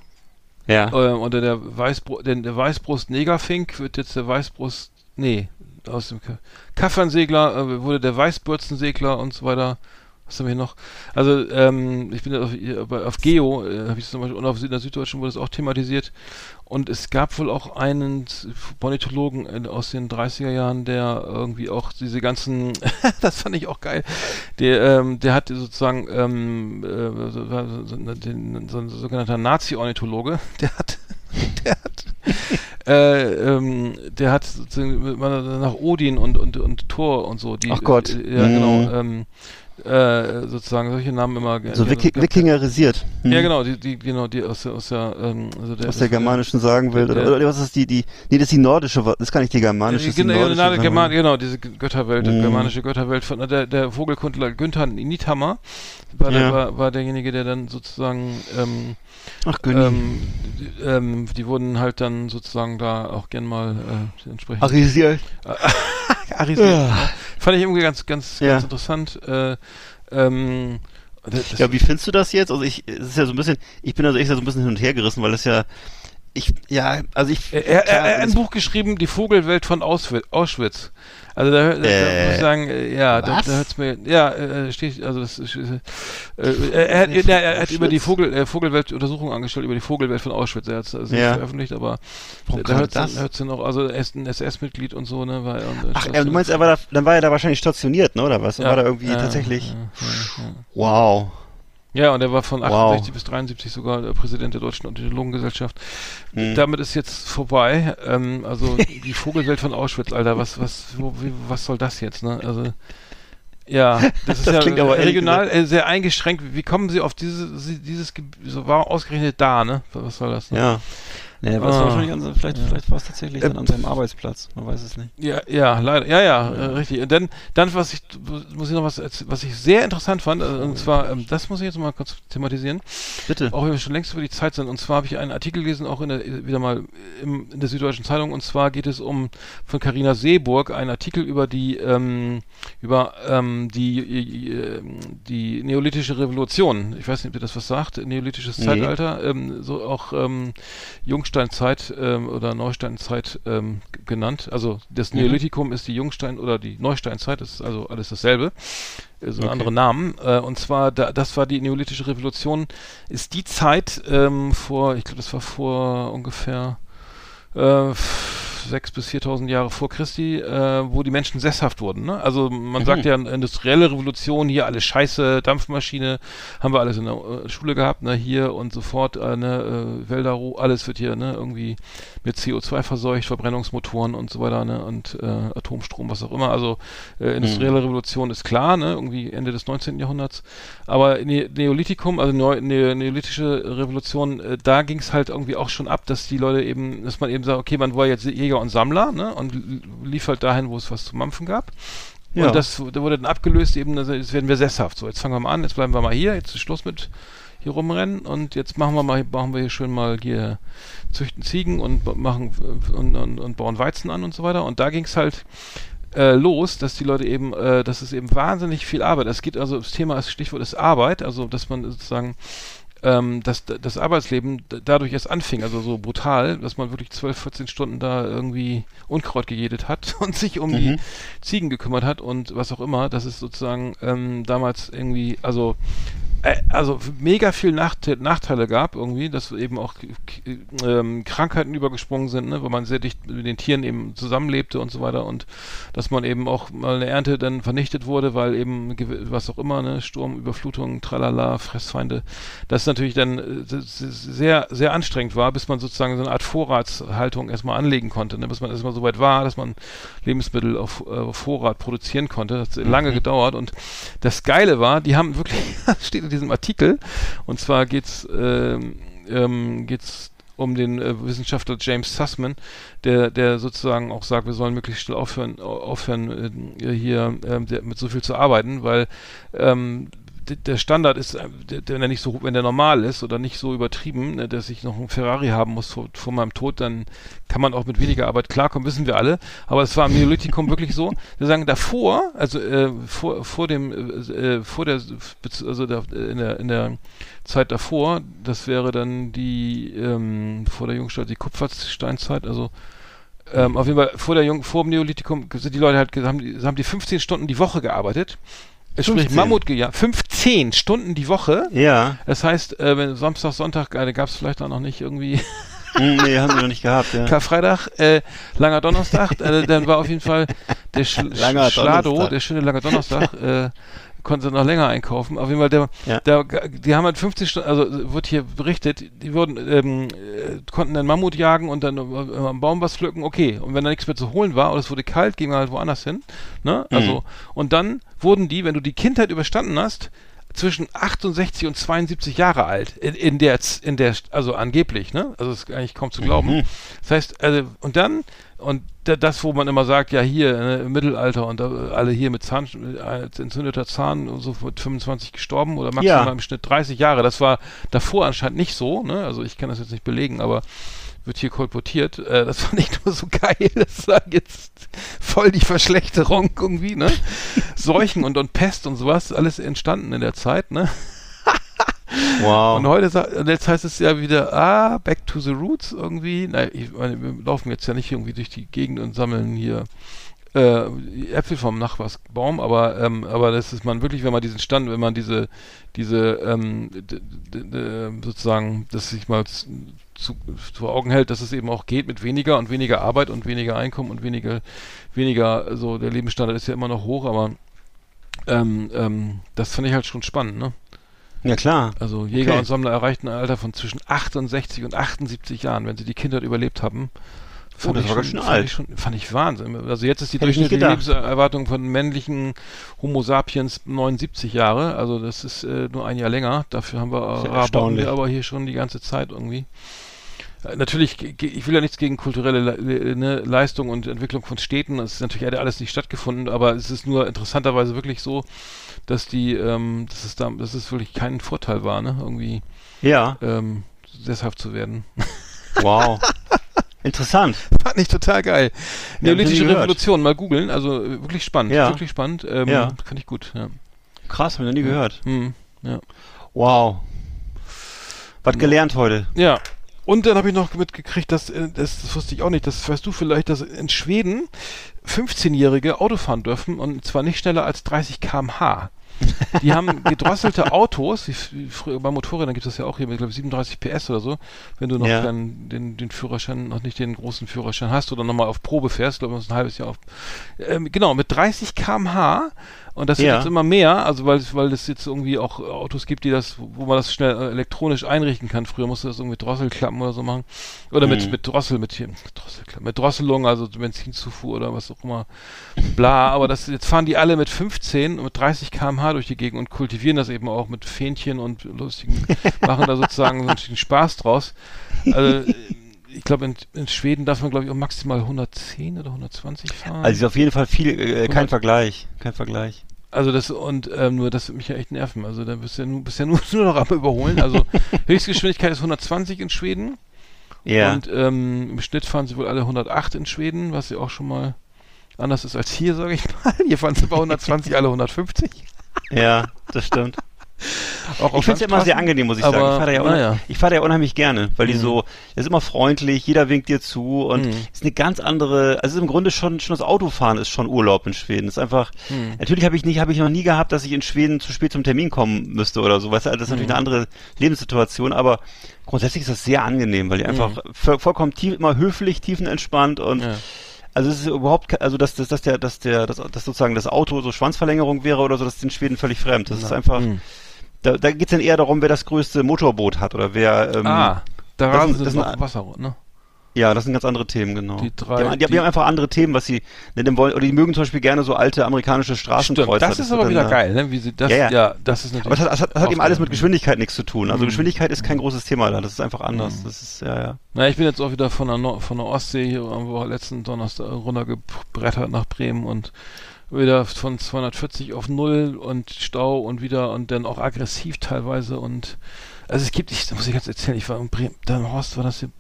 Ja. äh, unter der Weißbru der, der Weißbrust-Negerfink wird jetzt der Weißbrust, nee, aus dem Ka Kaffernsegler äh, wurde der Weißbürzensegler und so weiter. Was haben wir hier noch? Also, ähm, ich bin auf, auf Geo, äh, habe ich zum Beispiel, und auf in der Süddeutschen wurde es auch thematisiert. Und es gab wohl auch einen Ornithologen äh, aus den 30er Jahren, der irgendwie auch diese ganzen, das fand ich auch geil, der, ähm, der hat sozusagen, ähm, äh, so, so, so, ein sogenannter Nazi-Ornithologe, der hat, der hat, äh, ähm, der hat sozusagen nach Odin und, und, und Thor und so, die, Ach Gott. äh, ja, Mhm. genau, ähm, äh, sozusagen solche Namen immer So Wiki ge- Wikingerisiert. Hm. Ja, genau, die, die, genau, die aus der, aus der, ähm, also der, Aus der germanischen Sagenwelt. der- Oder, oder was ist die, die, nee, das ist die nordische, das gar nicht die germanische, ist die Genau, nordische. genau, German, genau, diese Götterwelt, die Mhm. germanische Götterwelt von der, der Vogelkundler Günther Niethammer war, der, Ja. war, war derjenige, der dann sozusagen ähm, Ach, ähm, die, ähm, die wurden halt dann sozusagen da auch gern mal äh, entsprechend Arisiert. [LAUGHS] arisiert. Fand ich irgendwie ganz, ganz, Ja. ganz interessant. Äh, ähm, das, das- Ja, wie findest du das jetzt? Also ich, es ist ja so ein bisschen, ich bin also echt so ein bisschen hin und her gerissen, weil es ja, ich, ja, also ich, Er, er, er hat ein Buch geschrieben, Die Vogelwelt von Auschwitz. Auschwitz. Also da, da, da Äh, muss ich sagen, äh, ja, da, was? da hört's mir, ja, äh, steht, also das ist, äh, äh, er, hat, ja, er hat über die Vogel, äh, Vogelwelt Untersuchung angestellt, über die Vogelwelt von Auschwitz. Er hat es also Ja. nicht veröffentlicht, aber Warum da hört es hört's auch, also er ist ein SS-Mitglied und so, ne, war er. und, Ach, du meinst, er war da, dann war er da wahrscheinlich stationiert, ne, oder was? Dann Ja, war da irgendwie tatsächlich, wow. Ja, und er war von Wow. 68 bis 73 sogar der Präsident der Deutschen Ornithologengesellschaft. Hm. Damit ist jetzt vorbei. Ähm, also die Vogelwelt von Auschwitz, Alter, was, was, wo, wie, was soll das jetzt, ne? Also ja, [LAUGHS] das ist Das ja klingt aber regional äh, sehr eingeschränkt. Wie kommen Sie auf diese, dieses, Ge- so war ausgerechnet da, ne? Was soll das? Ne? Ja. Aber es Ah. war wahrscheinlich an, vielleicht, vielleicht war es tatsächlich Äh, dann an seinem Arbeitsplatz. Man weiß es nicht. Ja, ja, leider, ja, ja, Äh, richtig. Und dann, dann was ich, muss ich noch was, was ich sehr interessant fand, äh, und zwar, ähm, das muss ich jetzt mal kurz thematisieren. Bitte. Auch wenn wir schon längst über die Zeit sind. Und zwar habe ich einen Artikel gelesen, auch in der, wieder mal im, in der Süddeutschen Zeitung. Und zwar geht es um von Carina Seeburg einen Artikel über die ähm, über ähm, die äh, die neolithische Revolution. Ich weiß nicht, ob ihr das was sagt. Neolithisches Nee. Zeitalter, ähm, so auch ähm, Jungsteinzeit ähm, oder Neusteinzeit ähm, genannt. Also das Mhm. Neolithikum ist die Jungstein oder die Neusteinzeit. Das ist also alles dasselbe äh, so Okay. andere Namen. Äh, und zwar, da, das war die Neolithische Revolution, ist die Zeit ähm, vor, ich glaube, das war vor ungefähr äh, sechs bis 4.000 Jahre vor Christi, äh, wo die Menschen sesshaft wurden. Ne? Also man Mhm. sagt ja, industrielle Revolution, hier alles Scheiße, Dampfmaschine, haben wir alles in der äh, Schule gehabt, ne? hier und sofort äh, ne, äh, Wälder, alles wird hier ne, irgendwie mit CO2 verseucht, Verbrennungsmotoren und so weiter ne? und äh, Atomstrom, was auch immer. Also äh, industrielle Revolution ist klar, ne? irgendwie Ende des 19. Jahrhunderts. Aber ne Neolithikum, also Neo ne neolithische Revolution, äh, da ging es halt irgendwie auch schon ab, dass die Leute eben, dass man eben sagt, okay, man war jetzt Jäger und Sammler ne? und halt dahin, wo es was zu mampfen gab. Ja. Und das da wurde dann abgelöst, eben, also jetzt werden wir sesshaft. So, jetzt fangen wir mal an, jetzt bleiben wir mal hier, jetzt ist Schluss mit hier rumrennen und jetzt machen wir mal, machen wir hier schön mal hier züchten Ziegen und machen und, und, und bauen Weizen an und so weiter. Und da ging es halt äh, los, dass die Leute eben, äh, dass es eben wahnsinnig viel Arbeit. Es geht also das Thema, das Stichwort ist Arbeit, also dass man sozusagen ähm, dass das Arbeitsleben dadurch erst anfing, also so brutal, dass man wirklich 12, 14 Stunden da irgendwie Unkraut gejätet hat [LAUGHS] und sich um die Ziegen gekümmert hat und was auch immer. Das ist sozusagen ähm, damals irgendwie, also also mega viel Nachte Nachteile gab irgendwie, dass eben auch ähm, Krankheiten übergesprungen sind, ne, weil man sehr dicht mit den Tieren eben zusammenlebte und so weiter und dass man eben auch mal eine Ernte dann vernichtet wurde, weil eben was auch immer, ne, Sturm, Überflutung, tralala, Fressfeinde, das natürlich dann äh, sehr, sehr anstrengend war, bis man sozusagen so eine Art Vorratshaltung erstmal anlegen konnte, ne, bis man erstmal so weit war, dass man Lebensmittel auf, äh, Vorrat produzieren konnte. Das hat lange gedauert und das Geile war, die haben wirklich, [LAUGHS] steht in diesem Artikel, und zwar geht's, ähm, ähm, um den äh, Wissenschaftler James Sussman, der, der sozusagen auch sagt, wir sollen möglichst schnell aufhören, au- aufhören äh, hier der, mit so viel zu arbeiten, weil ähm, der Standard ist, äh, der, der nicht so, wenn der normal ist oder nicht so übertrieben, ne, dass ich noch einen Ferrari haben muss vor, vor meinem Tod, dann kann man auch mit weniger Arbeit klarkommen, wissen wir alle. Aber es war im Neolithikum [LAUGHS] wirklich so. Wir sagen davor, also äh, vor, vor dem, äh, äh, vor der, also da, in der, in der Zeit davor, das wäre dann die, ähm, vor der Jungstadt, die Kupfersteinzeit, also ähm, auf jeden Fall vor der Jung, vor dem Neolithikum sind die Leute halt, haben die, haben die 15 Stunden die Woche gearbeitet. Es spricht 15? Mammut, ja, 15 Stunden die Woche. Ja. Das heißt, äh, wenn Samstag, Sonntag, äh, gab es vielleicht auch noch nicht irgendwie [LAUGHS] Hm, nee, haben wir noch nicht gehabt, ja. Karfreitag, äh, langer Donnerstag, äh, dann war auf jeden Fall der Sch Langer Schlado, Donnerstag. der schöne lange Donnerstag, [LAUGHS] äh, konnte noch länger einkaufen. Auf jeden Fall, der, Ja. der, die haben halt 50 Stunden, also wird hier berichtet, die wurden, ähm, äh, konnten dann Mammut jagen und dann äh, am Baum was pflücken, okay. Und wenn da nichts mehr zu holen war oder es wurde kalt, gingen wir halt woanders hin. Ne? Also, und dann wurden die, wenn du die Kindheit überstanden hast, zwischen 68 und 72 Jahre alt. In, in der in der also angeblich ne? Also ist eigentlich kaum zu glauben. Das heißt also und dann und da, das wo man immer sagt ja hier äh, im Mittelalter und da, alle hier mit Zahn äh, entzündeter Zahn und so mit 25 gestorben oder maximal Ja. im Schnitt 30 Jahre. Das war davor anscheinend nicht so ne? Also ich kann das jetzt nicht belegen aber wird hier kolportiert. Äh, das [LAUGHS] fand ich nur so geil. Das war jetzt voll die Verschlechterung irgendwie, ne? Seuchen und, und Pest und sowas, alles entstanden in der Zeit, ne? [LAUGHS] Wow. Und heute und jetzt heißt es ja wieder, ah, back to the roots irgendwie. Na, ich meine, wir laufen jetzt ja nicht irgendwie durch die Gegend und sammeln hier äh, Äpfel vom Nachbarsbaum, aber ähm, aber das ist man wirklich, wenn man diesen Stand, wenn man diese diese ähm, sozusagen, das sich mal zu, vor Augen hält, dass es eben auch geht mit weniger und weniger Arbeit und weniger Einkommen und weniger weniger so der Lebensstandard ist ja immer noch hoch, aber ähm, ähm, das fand ich halt schon spannend, ne? Ja, klar. Also Jäger Okay. und Sammler erreichten ein Alter von zwischen 68 und 78 Jahren, wenn sie die Kindheit überlebt haben. Oh, das ich war schon, schön fand alt. Ich schon, fand ich Wahnsinn. Also jetzt ist die ich durchschnittliche. Lebenserwartung von männlichen Homo sapiens 79 Jahre. Also das ist äh, nur ein Jahr länger. Dafür haben wir, äh, erstaunlich. wir aber hier schon die ganze Zeit irgendwie. Äh, Natürlich, ich will ja nichts gegen kulturelle Le ne, Leistung und Entwicklung von Städten. Es ist natürlich alles nicht stattgefunden, aber es ist nur interessanterweise wirklich so, dass die, ähm, dass es da, dass es wirklich kein Vorteil war, ne, irgendwie Ja. ähm, sesshaft zu werden. Wow. [LAUGHS] Interessant. Fand ich total geil. Neolithische. Revolution, mal googeln, also äh, wirklich spannend, Ja. wirklich spannend. Ähm, Ja. Fand ich gut, ja. Krass, hab ich noch nie gehört. Hm, ja. Wow. Was gelernt heute. Ja. Und dann habe ich noch mitgekriegt, dass, äh, das, das wusste ich auch nicht, das weißt du vielleicht, dass in Schweden 15-Jährige Auto fahren dürfen und zwar nicht schneller als 30 km/h. Die haben gedrosselte Autos, wie, früher bei Motorrädern gibt es das ja auch hier mit, glaube ich, 37 PS oder so, wenn du noch Ja. dann den, den Führerschein, noch nicht den großen Führerschein hast oder nochmal auf Probe fährst, glaube ich, ein halbes Jahr auf. Ähm, genau, mit 30 km/h und das wird Ja. jetzt immer mehr, also weil, weil es jetzt irgendwie auch Autos gibt, die das, wo man das schnell äh, elektronisch einrichten kann. Früher musste das irgendwie mit Drosselklappen oder so machen. Oder mit, Mhm. mit Drossel, mit hier, Drosselklappen, mit Drosselung, also Benzinzufuhr oder was auch immer. Bla, aber das, jetzt fahren die alle mit 15 und mit 30 km/h durch die Gegend und kultivieren das eben auch mit Fähnchen und lustigen, machen da sozusagen [LAUGHS] so einen Spaß draus. Also, ich glaube, in, in Schweden darf man, glaube ich, auch maximal 110 oder 120 fahren. Also ist auf jeden Fall viel, äh, kein Hundert- Vergleich. Kein Vergleich. Also das und ähm, nur das wird mich ja echt nerven. Also da bist du ja nur, bist ja nur, [LAUGHS] nur noch am überholen. Also [LAUGHS] Höchstgeschwindigkeit ist 120 in Schweden Ja. und ähm, im Schnitt fahren sie wohl alle 108 in Schweden, was ja auch schon mal anders ist als hier, sage ich [LAUGHS] mal. Hier fahren sie bei 120 alle 150. ja, das stimmt. Ich finde es immer sehr angenehm, muss ich Aber, sagen. Ich fahre da ja, naja. fahr ja unheimlich gerne, weil die Mhm. so, das ist immer freundlich, jeder winkt dir zu und Mhm. ist eine ganz andere, also im Grunde schon, schon das Autofahren ist schon Urlaub in Schweden. ist einfach, Mhm. natürlich habe ich nicht, habe ich noch nie gehabt, dass ich in Schweden zu spät zum Termin kommen müsste oder so. Weißt du, das ist natürlich Mhm. eine andere Lebenssituation, aber grundsätzlich ist das sehr angenehm, weil die einfach voll, vollkommen tief, immer höflich, tiefenentspannt und Mhm. Ja. also es ist überhaupt, also dass, dass, dass der, dass der, dass, dass sozusagen das Auto so Schwanzverlängerung wäre oder so, das ist in Schweden völlig fremd. Das ist einfach, Mhm. Da, da geht's dann eher darum, wer das größte Motorboot hat oder wer, ähm, Ah, da das rasen sie das im Wasser, ne? ja, das sind ganz andere Themen, genau. Die drei- die, haben, die, die- haben einfach andere Themen, was sie nennen wollen, oder die mögen zum Beispiel gerne so alte amerikanische Straßenkreuzer. Stimmt, das ist wird aber wieder da- geil, ne? Wie sie das, Ja, ja, ja. das ist natürlich. Aber es hat, es hat, es hat eben alles mit. Geschwindigkeit nichts zu tun. Also Mhm. Geschwindigkeit ist kein großes Thema da, das ist einfach anders. Mhm. Das ist, ja, ja. Na, ich bin jetzt auch wieder von der, Nor von der Ostsee hier am letzten Donnerstag runtergebrettert nach Bremen und wieder von 240 auf Null und Stau und wieder und dann auch aggressiv teilweise und also es gibt, ich muss ich ganz erzählen, ich war in Bremen, dann Horst war das hier,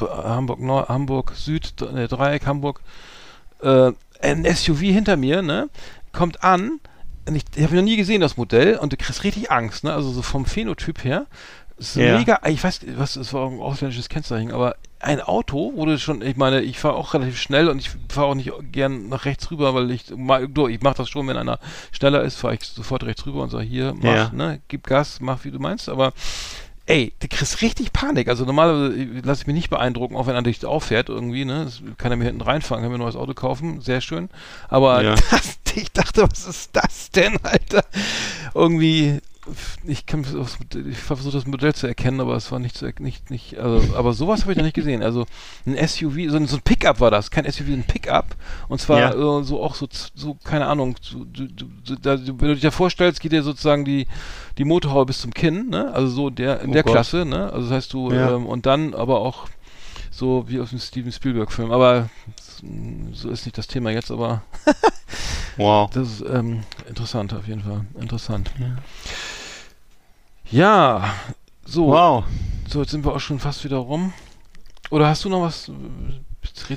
Hamburg Nord, Hamburg Süd, ne, Dreieck Hamburg, äh, ein SUV hinter mir, ne, kommt an, ich, ich habe noch nie gesehen das Modell und du kriegst richtig Angst, ne, also so vom Phänotyp her, ist Ja. mega, ich weiß, was, es war auch ein ausländisches Kennzeichen, aber ein Auto, wo du schon, ich meine, ich fahre auch relativ schnell und ich fahre auch nicht gern nach rechts rüber, weil ich, ich mache das schon, wenn einer schneller ist, fahre ich sofort rechts rüber und sage, hier, mach, Ja. ne, gib Gas, mach wie du meinst, aber ey, du kriegst richtig Panik. Also normalerweise lasse ich mich nicht beeindrucken, auch wenn einer dich auffährt irgendwie, ne? Das kann er mir hinten reinfahren, kann mir ein neues Auto kaufen, sehr schön. Aber Ja. [LAUGHS] das, ich dachte, was ist das denn, Alter? Irgendwie, ich kann ich versuche das Modell zu erkennen, aber es war nicht zu nicht nicht also, aber sowas habe ich noch nicht gesehen. Also ein SUV, so ein, so ein Pickup war das, kein SUV, ein Pickup und zwar Ja. äh, so auch so so keine Ahnung, so, du, du, da, wenn du dich da vorstellst, geht dir sozusagen die die Motorhaube bis zum Kinn, ne? Also so der in Oh der Gott. Klasse, ne? Also das heißt du Ja. ähm, und dann aber auch so wie aus dem Steven Spielberg Film, aber so ist nicht das Thema jetzt, aber [LAUGHS] Wow. das ist ähm, interessant auf jeden Fall. Interessant. Ja, so, Wow. so jetzt sind wir auch schon fast wieder rum. Oder hast du noch was?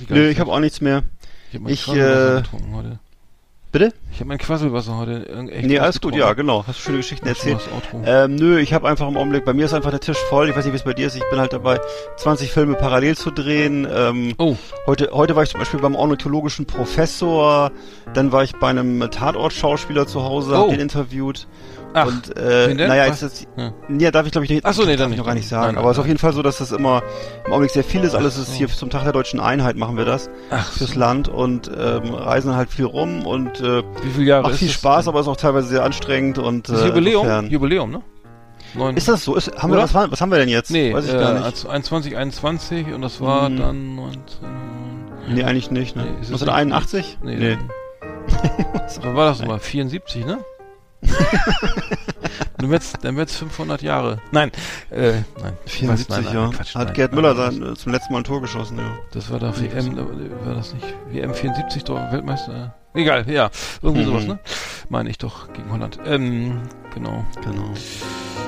Nö, ich habe auch nichts mehr. ich hab mein ich, Quasselwasser äh, getrunken heute. Bitte? Ich habe mein Quasselwasser heute echt nee, alles gut, ja, genau. Hast du schöne Geschichten erzählt. Ähm, nö, ich habe einfach im Augenblick, bei mir ist einfach der Tisch voll. Ich weiß nicht, wie es bei dir ist. Ich bin halt dabei, 20 Filme parallel zu drehen. Ähm, Oh, heute, heute war ich zum Beispiel beim ornithologischen Professor. Dann war ich bei einem Tatortschauspieler zu Hause, Oh. hab den interviewt. Ach, und äh, naja, Was? jetzt, jetzt, Ja. ja, darf ich glaube ich nicht. Ach so, nee, darf ich noch gar nicht sagen. Nein, nein, aber es ist auf jeden Fall so, dass das immer im Augenblick sehr viel ist. Alles ist hier zum Tag der deutschen Einheit machen wir das ach, fürs. Land und ähm, reisen halt viel rum und äh, wie viele Jahre macht ist viel das Spaß, denn? aber ist auch teilweise sehr anstrengend und Das äh, Jubiläum? insofern- Jubiläum, ne? Neun. Ist das so? Ist, haben wir, was, war- was haben wir denn jetzt? Nee, Weiß ich äh, gar nicht. als 21, 21 und das war Hm. dann 19... Nee, eigentlich nicht, ne? Nee, ist es 1981? Nee. nee. [LAUGHS] Wann war das nochmal? 74, ne? [LAUGHS] dann wird's, dann wird's 500 Jahre. Nein, äh, nein. 74, Was? Nein, nein, ja. Quatsch, Hat nein, Gerd Müller sein, äh, zum letzten Mal ein Tor geschossen, ja. Das war doch Nee, WM, äh, war das nicht WM 74 doch Weltmeister? Egal, ja, irgendwie Mhm. sowas, ne? Meine ich doch gegen Holland. Ähm, genau. Genau.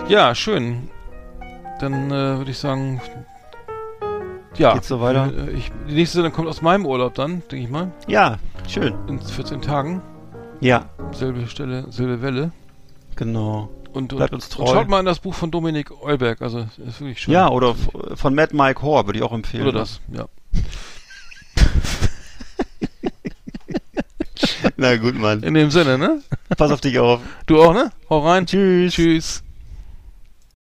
Ja, schön. Dann äh, würde ich sagen, ja. Geht's so weiter? Äh, Ich, die nächste Sendung kommt aus meinem Urlaub dann, denke ich mal. Ja, schön. In 14 Tagen. Ja, Selbe Stelle, selbe Welle. genau. Und, Bleibt und, uns treu. und schaut mal in das Buch von Dominik Eulberg, also ist wirklich schön. Ja, oder von Matt Mike Hoare würde ich auch empfehlen. Oder das, ja. [LAUGHS] Na gut, Mann. In dem Sinne, ne? Pass auf dich auf. Du auch, ne? Hau rein. Tschüss. Tschüss.